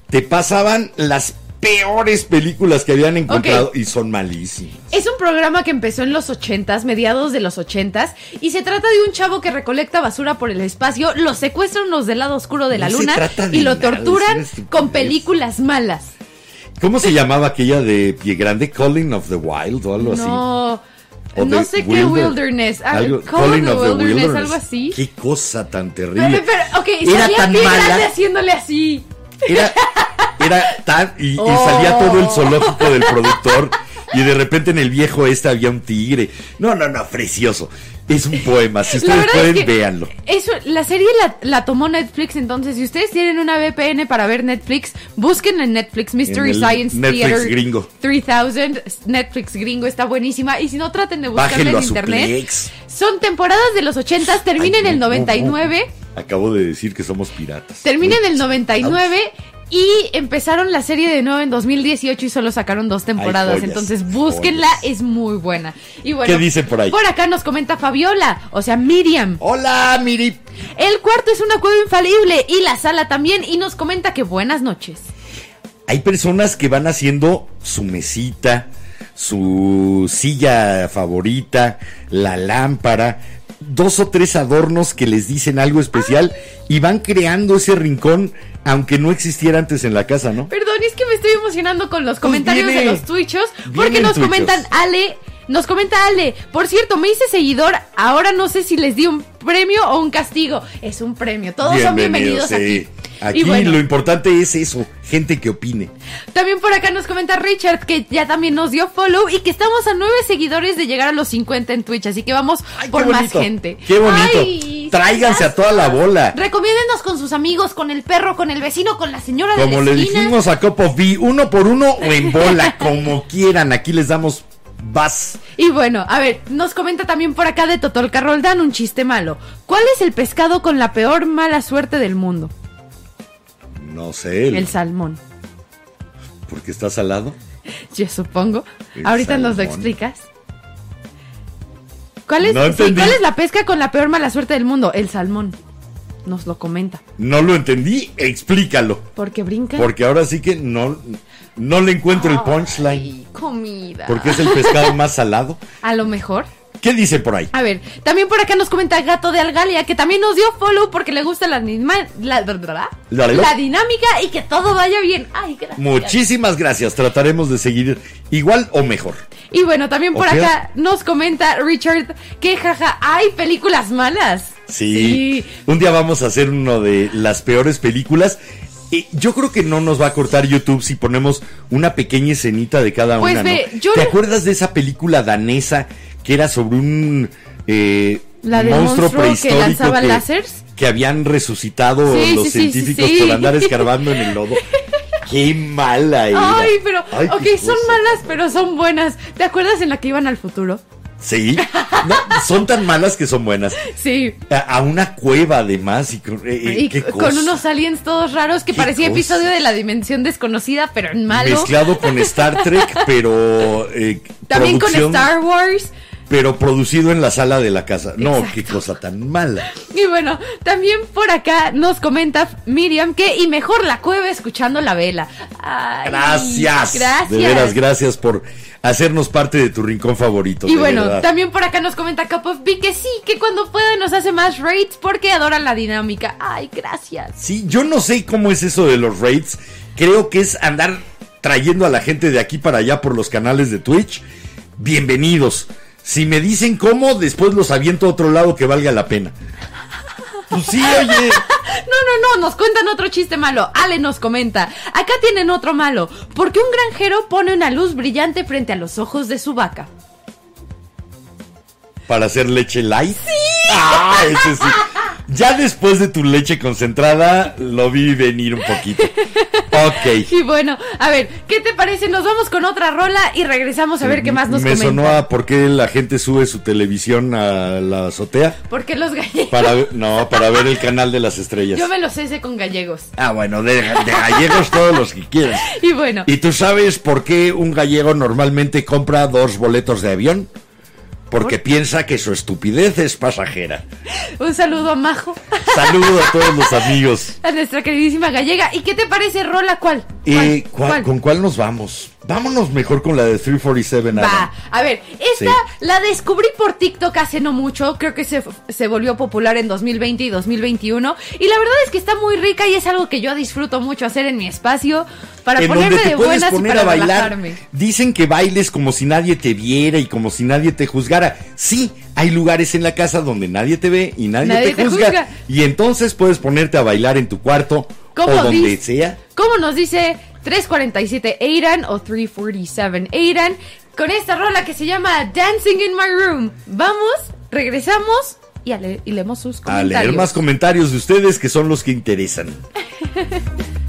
te pasaban las peores películas que habían encontrado y son malísimas. Es un programa que empezó en los ochentas, mediados de los ochentas, y se trata de un chavo que recolecta basura por el espacio, lo secuestran los del lado oscuro de la No luna de y lo nada, torturan con películas malas. ¿Cómo se llamaba aquella de Pie Grande? Calling of the Wild o algo así. No, O no sé qué Wilder- wilderness, algo- Call of the wilderness, algo así. Qué cosa tan terrible. pero, Era tan mala. Haciéndole así. Era, era tan. Y, y Oh. salía todo el zoológico del productor. Y de repente en el viejo este había un tigre. No, no, no, precioso. Es un poema. Si ustedes pueden, es que véanlo. Eso, la serie la, la tomó Netflix, entonces si ustedes tienen una VPN para ver Netflix, busquen en Netflix Mystery el Science Netflix Theater gringo. 3000, Netflix gringo, está buenísima. Y si no, traten de buscarla en internet. Plex. Son temporadas de los 80, termina en el no, no, no. 99. Acabo de decir que somos piratas. Termina en el Ups. 99 y empezaron la serie de nuevo en 2018 y solo sacaron dos temporadas. joyas, entonces búsquenla, joyas. es muy buena. Y bueno, ¿Qué dicen por ahí? Por acá nos comenta Fabiola, o sea, Miriam. Hola, Miri. El cuarto es una cueva infalible y la sala también y nos comenta que buenas noches. Hay personas que van haciendo su mesita, su silla favorita, la lámpara, dos o tres adornos que les dicen algo especial y van creando ese rincón aunque no existiera antes en la casa, ¿no? Perdón, es que me estoy emocionando con los comentarios viene- de los twitchos porque nos comentan Ale. Nos comenta Ale, por cierto, me hice seguidor, ahora no sé si les di un premio o un castigo. Es un premio, todos son bienvenidos sí. aquí. Aquí y bueno, lo importante es eso, gente que opine. también por acá nos comenta Richard que ya también nos dio follow y que estamos a nueve seguidores de llegar a los 50 en Twitch, así que vamos Ay, por más gente. qué bonito. Ay, Tráiganse a toda la bola. Recomiéndenos con sus amigos, con el perro, con el vecino, con la señora Como de la le esquina. dijimos a of Bee, uno por uno o en bola, como quieran. Aquí les damos vas. Y bueno, a ver, nos comenta también por acá de Totolca Roldán un chiste malo. ¿Cuál es el pescado con la peor mala suerte del mundo? No sé, el- El salmón. porque está salado. <laughs> Yo supongo. El Ahorita nos lo explicas. ¿Cuál es, No sí, entendí. ¿Cuál es la pesca con la peor mala suerte del mundo? El salmón. Nos lo comenta. No lo entendí, explícalo. Porque brinca. Porque ahora sí que no, no le encuentro el punchline. Comida. Porque es el pescado más salado. <laughs> A lo mejor. ¿Qué dice por ahí? A ver, también por acá nos comenta Gato de Algalia que también nos dio follow porque le gusta la, anima- la, la- la- dinámica y que todo vaya bien. Ay, gracias. Muchísimas gracias. Trataremos de seguir igual o mejor. Y bueno, también por acá nos comenta Richard que jaja, hay películas malas. Sí. Un día vamos a hacer uno de las peores películas. Yo creo que no nos va a cortar YouTube si ponemos una pequeña escenita de cada Pues una. ve, ¿no? yo ¿Te no- acuerdas de esa película danesa que era sobre un eh, La monstruo, monstruo que prehistórico lanzaba láseres? que habían resucitado Sí, los sí, científicos por andar escarbando en el <laughs> lodo? Qué mala era. Ay, pero, Ay, ok, son malas, pero son buenas. ¿Te acuerdas en la que iban al futuro? Sí. No, son tan malas que son buenas. Sí. A, a una cueva además y con, eh, eh, Y qué con unos aliens todos raros que parecía cosa. episodio de la dimensión desconocida, pero en malo. mezclado con Star Trek, pero eh, También con Star Wars. Pero producido en la sala de la casa. No, Exacto. qué cosa tan mala. Y bueno, también por acá nos comenta Miriam que y mejor la cueva escuchando la vela. Ay, Gracias. Gracias. De veras, gracias por hacernos parte de tu rincón favorito. Y bueno, verdad. también por acá nos comenta Cup of Bee que sí, que cuando pueda nos hace más raids porque adora la dinámica. Ay, gracias. Sí, yo no sé cómo es eso de los raids. Creo que es andar trayendo a la gente de aquí para allá por los canales de Twitch. Bienvenidos. Si me dicen cómo, después los aviento a otro lado que valga la pena. Pues sí, oye. <laughs> No, no, no, nos cuentan otro chiste malo. Ale nos comenta. Acá tienen otro malo. Porque un granjero pone una luz brillante frente a los ojos de su vaca. Para hacer leche light. ¡Sí! Ah, ese sí. Ya después de tu leche concentrada, lo vi venir un poquito. Ok. <laughs> Y bueno, a ver, ¿qué te parece? Nos vamos con otra rola y regresamos a ver qué más nos Me sonó a por qué la gente sube su televisión a la azotea. Porque los gallegos. Para no, para ver el canal de las estrellas. Yo me los sé con gallegos. Ah, bueno, de, de gallegos todos los que quieran. <laughs> Y bueno, ¿Y tú sabes por qué un gallego normalmente compra dos boletos de avión? Porque piensa que su estupidez es pasajera. <laughs> un saludo a Majo, <laughs> Saludo a todos los amigos. a nuestra queridísima gallega. ¿Y qué te parece rola cuál? ¿Cuál? ¿cuál- ¿Con cuál nos vamos? Vámonos mejor con la de 347 Adam. Va, a ver, esta Sí. la descubrí por TikTok hace no mucho, creo que se, se volvió popular en 2020 y 2021 y la verdad es que está muy rica y es algo que yo disfruto mucho hacer en mi espacio para en ponerme donde te de puedes buenas y poner para a bailar. relajarme. Dicen que bailes como si nadie te viera y como si nadie te juzgara. Sí, hay lugares en la casa donde nadie te ve y nadie, Nadie te, te juzga. juzga. Y entonces puedes ponerte a bailar en tu cuarto o ¿Cómo donde sea. ¿Cómo nos dice 347 Aidan o 347 Aidan? con esta rola que se llama Dancing in My Room. Vamos, regresamos y, a le- y leemos sus A comentarios. leer más comentarios de ustedes que son los que interesan. <laughs>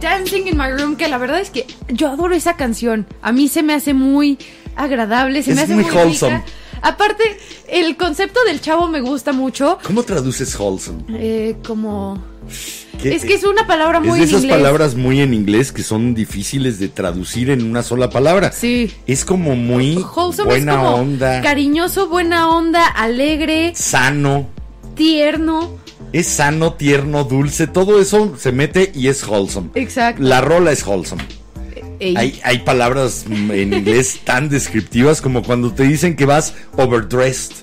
Dancing in My Room, que la verdad es que yo adoro esa canción. A mí se me hace muy agradable, se Es me hace muy muy, wholesome. rica. Aparte, el concepto del chavo me gusta mucho. ¿Cómo traduces wholesome? eh, como... ¿Qué- Es que es una palabra muy es de en esas inglés. palabras muy en inglés que son difíciles de traducir en una sola palabra. Sí. Es como muy Wholesome buena es como onda, cariñoso, buena onda, alegre, sano. tierno. Es sano, tierno, dulce, todo eso se mete y es wholesome. Exacto. La rola es wholesome. Hay, hay palabras en inglés tan descriptivas como cuando te dicen que vas overdressed,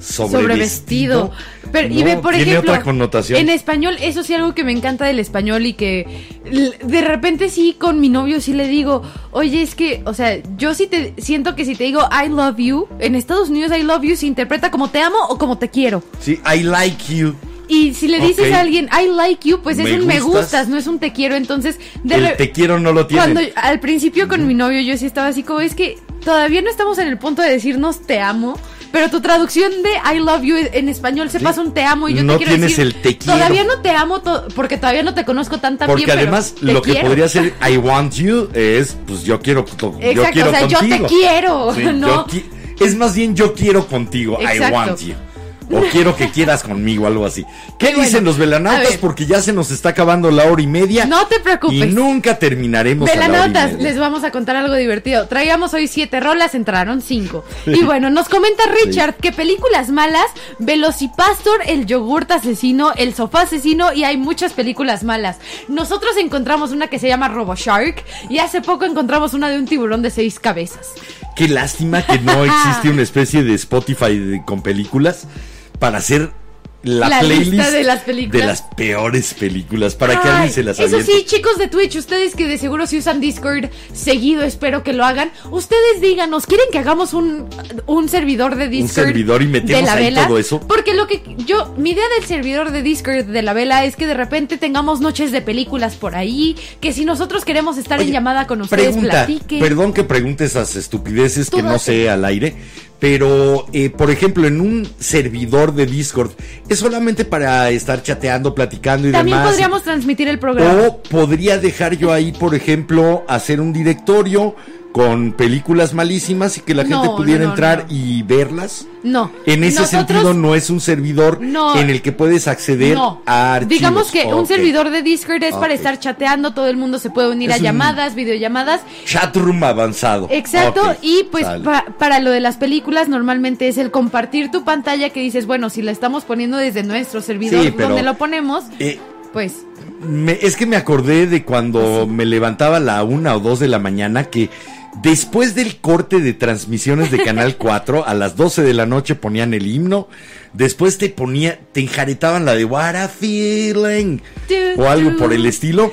sobrevestido. sobrevestido. Pero, y ve, por tiene ejemplo, otra connotación. en español, eso sí algo que me encanta del español y que de repente sí con mi novio sí le digo, oye, es que, o sea, yo sí te siento que si te digo I love you, en Estados Unidos I love you se interpreta como te amo o como te quiero. Sí, I like you. Y si le dices a alguien I like you, pues es Me un me gustas. no es un te quiero. Entonces, de El te quiero no lo tiene. cuando al principio con mi novio yo sí estaba así como es que todavía no estamos en el punto de decirnos te amo, pero tu traducción de I love you en español se Sí. pasa un te amo y yo No te quiero tienes decir el te quiero. Todavía no te amo porque todavía no te conozco tan Porque bien, pero además lo que podría ser <laughs> I want you es pues yo quiero yo Exacto, quiero o sea, yo contigo. te quiero, Sí, <laughs> ¿no? yo qui- es más bien yo quiero contigo, I want you. O quiero que quieras conmigo, algo así. ¿Qué Bueno, dicen los velanautas? Porque ya se nos está acabando la hora y media. No te preocupes. Y nunca terminaremos Velanautas, les vamos a contar algo divertido. Traíamos hoy siete rolas, entraron cinco. Y bueno, nos comenta Richard que películas malas, Velocipastor, el yogurt asesino, el sofá asesino y hay muchas películas malas. Nosotros encontramos una que se llama RoboShark y hace poco encontramos una de un tiburón de seis cabezas. Qué lástima que no <laughs> existe una especie de Spotify de- con películas para hacer la, La playlist lista de las películas. de las peores películas para que alguien se las Eso aviente. sí, chicos de Twitch, ustedes que de seguro si usan Discord seguido, espero que lo hagan. Ustedes díganos, ¿quieren que hagamos un, un servidor de Discord? servidor y metemos de la ahí vela? todo eso. Porque lo que yo, mi idea del servidor de Discord de la vela es que de repente tengamos noches de películas por ahí, que si nosotros queremos estar en llamada con ustedes, Pregunta, platiquen. perdón que pregunte esas estupideces Tú que no sé al aire, pero eh, por ejemplo en un servidor de Discord es solamente para estar chateando, platicando y También demás. podríamos transmitir el programa. O podría dejar yo ahí, por ejemplo, hacer un directorio con películas malísimas y que la gente No, pudiera no, entrar no. y verlas. No. En ese Nosotros- sentido no es un servidor en el que puedes acceder No. a archivos. Digamos que un servidor de Discord es para estar chateando, todo el mundo se puede unir Es a llamadas, videollamadas. Chatroom avanzado. Exacto, y pues pa- para lo de las películas normalmente es el compartir tu pantalla que dices, bueno, si la estamos poniendo desde nuestro servidor Sí, pero- donde lo ponemos, Eh, pues me- es que me acordé de cuando me levantaba a la una o dos de la mañana que después del corte de transmisiones de Canal <laughs> 4 a las 12 de la noche ponían el himno, después te ponía, te enjaretaban la de What a Feeling o algo por el estilo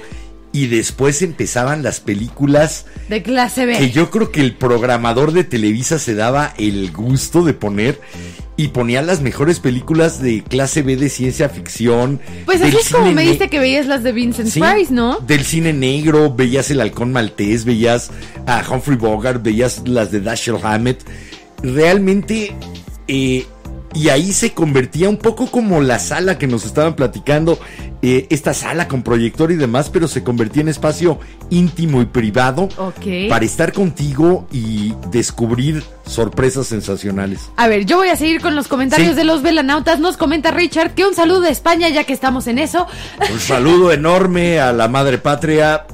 y después empezaban las películas de clase B. que yo creo que el programador de Televisa se daba el gusto de poner y ponía las mejores películas de clase B de ciencia ficción. pues así es como me diste que veías las de Vincent Sí, Price, ¿no? Del cine negro, veías el halcón maltés, veías a Humphrey Bogart, veías las de Dashiell Hammett. Realmente, eh, y ahí se convertía un poco como la sala que nos estaban platicando, eh, esta sala con proyector y demás, pero se convertía en espacio íntimo y privado para estar contigo y descubrir sorpresas sensacionales. A ver, yo voy a seguir con los comentarios Sí. de los velanautas. Nos comenta Richard que un saludo de España ya que estamos en eso. Un saludo enorme a la madre patria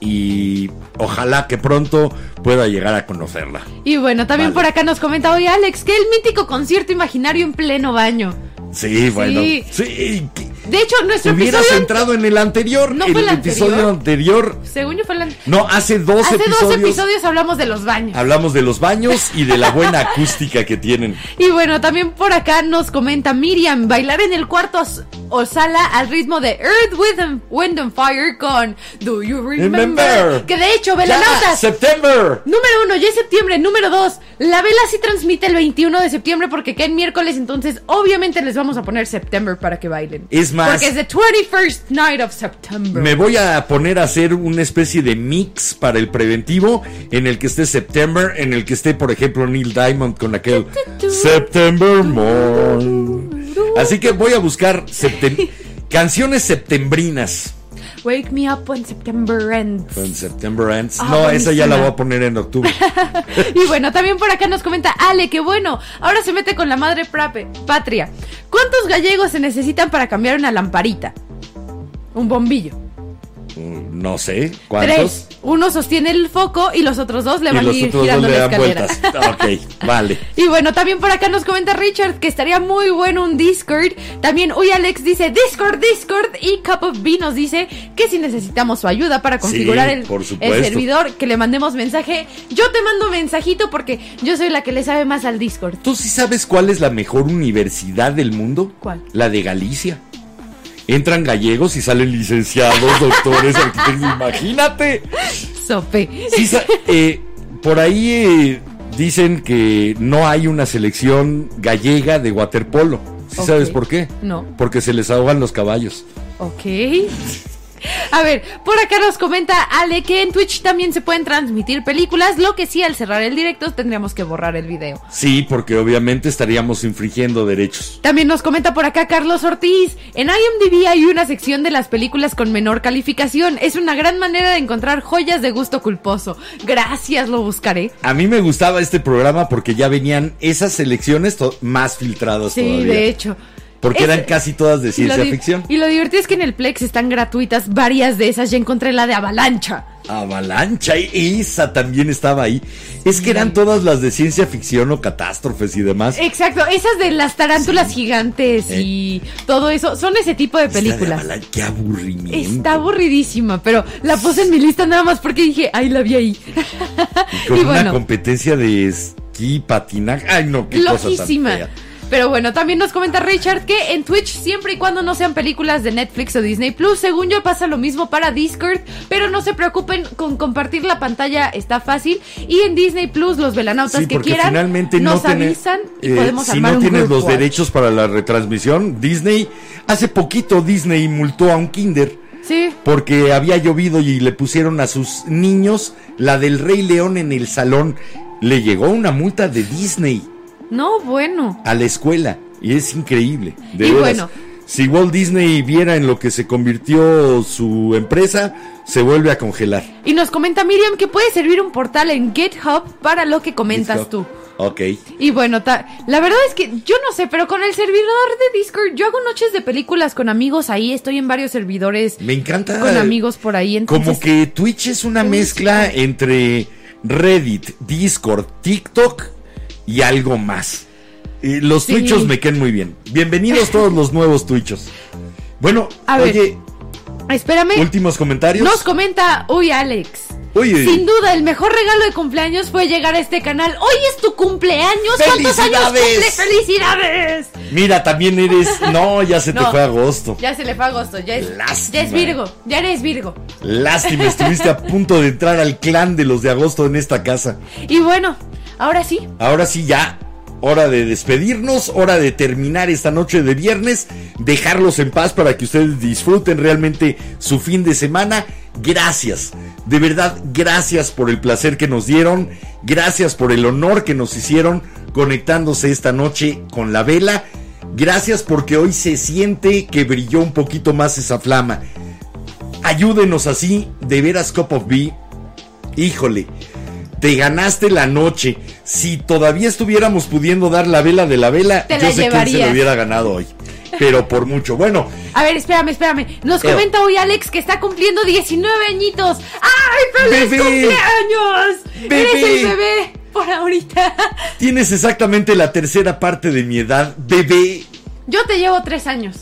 y ojalá que pronto pueda llegar a conocerla. Y bueno, también Vale. por acá nos comenta hoy Alex que el mítico concierto imaginario en pleno baño. Sí, bueno. Sí. Sí. De hecho, nuestro Hubieras episodio entrado en el anterior, ¿No el fue el episodio anterior. Según yo fue la... No, hace dos Hace episodios. dos episodios hablamos de los baños. Hablamos de los baños y de la buena <laughs> acústica que tienen. Y bueno, también por acá nos comenta Miriam, bailar en el cuarto o sala al ritmo de Earth, Wind, Wind and Fire con Do You Remember? Remember. Que de hecho, velanautas, ¡September! número uno, ya es septiembre, número dos, la vela sí transmite el 21 de septiembre porque cae en miércoles, entonces obviamente les vamos a poner September para que bailen. Es más- Porque es the 21st night of September. Me voy a poner a hacer una especie de mix para el preventivo en el que esté September, en el que esté, por ejemplo, Neil Diamond con aquel September Morn. Así que voy a buscar septem- canciones septembrinas. Wake me up when September ends. Con September Ends. Ah, no, esa ya la voy a poner en octubre. <laughs> Y bueno, también por acá nos comenta Ale, que bueno, ahora se mete con la madre prape- patria. ¿Cuántos gallegos se necesitan para cambiar una lamparita? Un bombillo. No sé cuántos. Tres. Uno sostiene el foco y los otros dos le Y van a ir girando la escalera. <laughs> Ok, vale. Y bueno, también por acá nos comenta Richard que estaría muy bueno un Discord. También, uy, Alex dice Discord, Discord. Y Cup of B nos dice que si necesitamos su ayuda para configurar el, por el servidor, que le mandemos mensaje. Yo te mando mensajito porque yo soy la que le sabe más al Discord. ¿Tú sí sabes cuál es la mejor universidad del mundo? ¿Cuál? La de Galicia. Entran gallegos y salen licenciados, doctores, arquitectos. Imagínate. Sope. Sí eh, por ahí eh, dicen que no hay una selección gallega de waterpolo. ¿Sí sabes por qué? No. Porque se les ahogan los caballos. Ok. A ver, por acá nos comenta Ale que en Twitch también se pueden transmitir películas, lo que sí al cerrar el directo tendríamos que borrar el video. Sí, porque obviamente estaríamos infringiendo derechos. También nos comenta por acá Carlos Ortiz. En IMDb hay una sección de las películas con menor calificación. Es una gran manera de encontrar joyas de gusto culposo. Gracias, lo buscaré. A mí me gustaba este programa porque ya venían esas selecciones más filtradas Sí, todavía. de hecho. Porque Es- eran casi todas de ciencia ficción. Y lo divertido es que en el Plex están gratuitas varias de esas. Ya encontré la de Avalancha. Avalancha, y esa también estaba ahí. Es que eran todas las de ciencia ficción o catástrofes y demás. Exacto, esas de las tarántulas gigantes y todo eso. Son ese tipo de películas. Qué aburrimiento. Está aburridísima, pero la puse en mi lista nada más porque dije, ay, la vi ahí. Con <laughs> y una bueno. competencia de esquí, patinaje. Ay, no, qué cosa tan fea. Pero bueno, también nos comenta Richard que en Twitch, siempre y cuando no sean películas de Netflix o Disney Plus, según yo pasa lo mismo para Discord, pero no se preocupen con compartir la pantalla, está fácil. Y en Disney Plus, los velanautas Sí, que quieran finalmente nos no avisan y eh, podemos si no un tienes los watch. derechos para la retransmisión, Disney, hace poquito Disney multó a un kinder Sí, porque había llovido y le pusieron a sus niños la del Rey León en el salón. Le llegó una multa de Disney no, bueno. a la escuela y es increíble. De Y veras. bueno. Si Walt Disney viera en lo que se convirtió su empresa, se vuelve a congelar. Y nos comenta Miriam que puede servir un portal en GitHub para lo que comentas tú. Ok. Y bueno, la verdad es que yo no sé, pero con el servidor de Discord, yo hago noches de películas con amigos ahí, estoy en varios servidores Me encanta. con amigos por ahí. Entonces, Como que Twitch es una mezcla entre Reddit, Discord, TikTok y algo más. Eh, los Sí. Me quedan muy bien. Bienvenidos todos los nuevos Twitchos. Bueno, A ver, oye, espérame. últimos comentarios. Nos comenta, uy Alex. Oye. Sin duda, el mejor regalo de cumpleaños fue llegar a este canal. Hoy es tu cumpleaños. ¿Cuántos años cumple? ¡Felicidades! Mira, también eres. <laughs> No, ya se te fue agosto. Ya se le fue agosto, ya es, Lástima. ya es Virgo, ya eres Virgo. Lástima, estuviste a punto de entrar al clan de los de agosto en esta casa. Y bueno, ahora sí, Ahora sí, ya. Hora de despedirnos, hora de terminar esta noche de viernes, dejarlos en paz para que ustedes disfruten realmente su fin de semana. Gracias, de verdad, gracias por el placer que nos dieron, gracias por el honor que nos hicieron conectándose esta noche con la vela, gracias porque hoy se siente que brilló un poquito más esa flama. Ayúdenos así, de veras Cup of Bee, híjole, te ganaste la noche. Si todavía estuviéramos pudiendo dar la vela de la vela, Te yo la sé quién se lo hubiera ganado hoy. Pero por mucho. Bueno, A ver, espérame, espérame. Nos comenta hoy Alex que está cumpliendo 19 añitos. ¡Ay, feliz Bebé. cumpleaños! Bebé. Eres el bebé por ahorita. <laughs> tienes exactamente la tercera parte de mi edad, bebé. Yo te llevo tres años.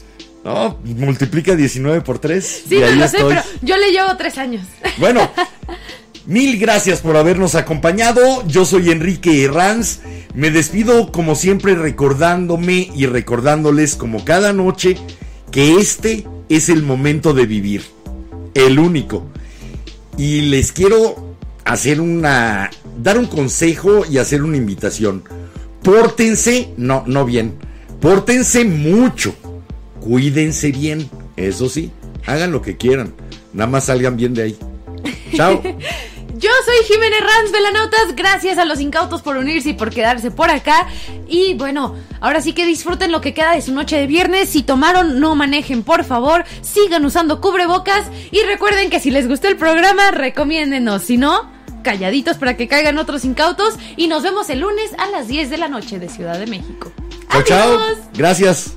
No, multiplica 19 por 3. Sí, no lo sé, pero yo le llevo tres años. Bueno, <laughs> mil gracias por habernos acompañado. Yo soy Enrique Herranz. Me despido como siempre recordándome y recordándoles como cada noche que este es el momento de vivir. El único. Y les quiero hacer una... dar un consejo y hacer una invitación. Pórtense, no, no bien. Pórtense mucho. Cuídense bien. Eso sí, hagan lo que quieran. Nada más salgan bien de ahí. Chao. <laughs> Yo soy Jiménez Ranz, Velanautas. Gracias a los incautos por unirse y por quedarse por acá. Y bueno, ahora sí que disfruten lo que queda de su noche de viernes. Si tomaron, no manejen, por favor. Sigan usando cubrebocas. Y recuerden que si les gustó el programa, recomiéndenos. Si no, calladitos para que caigan otros incautos. Y nos vemos el lunes a las 10 de la noche de Ciudad de México. Chao, chao. Gracias.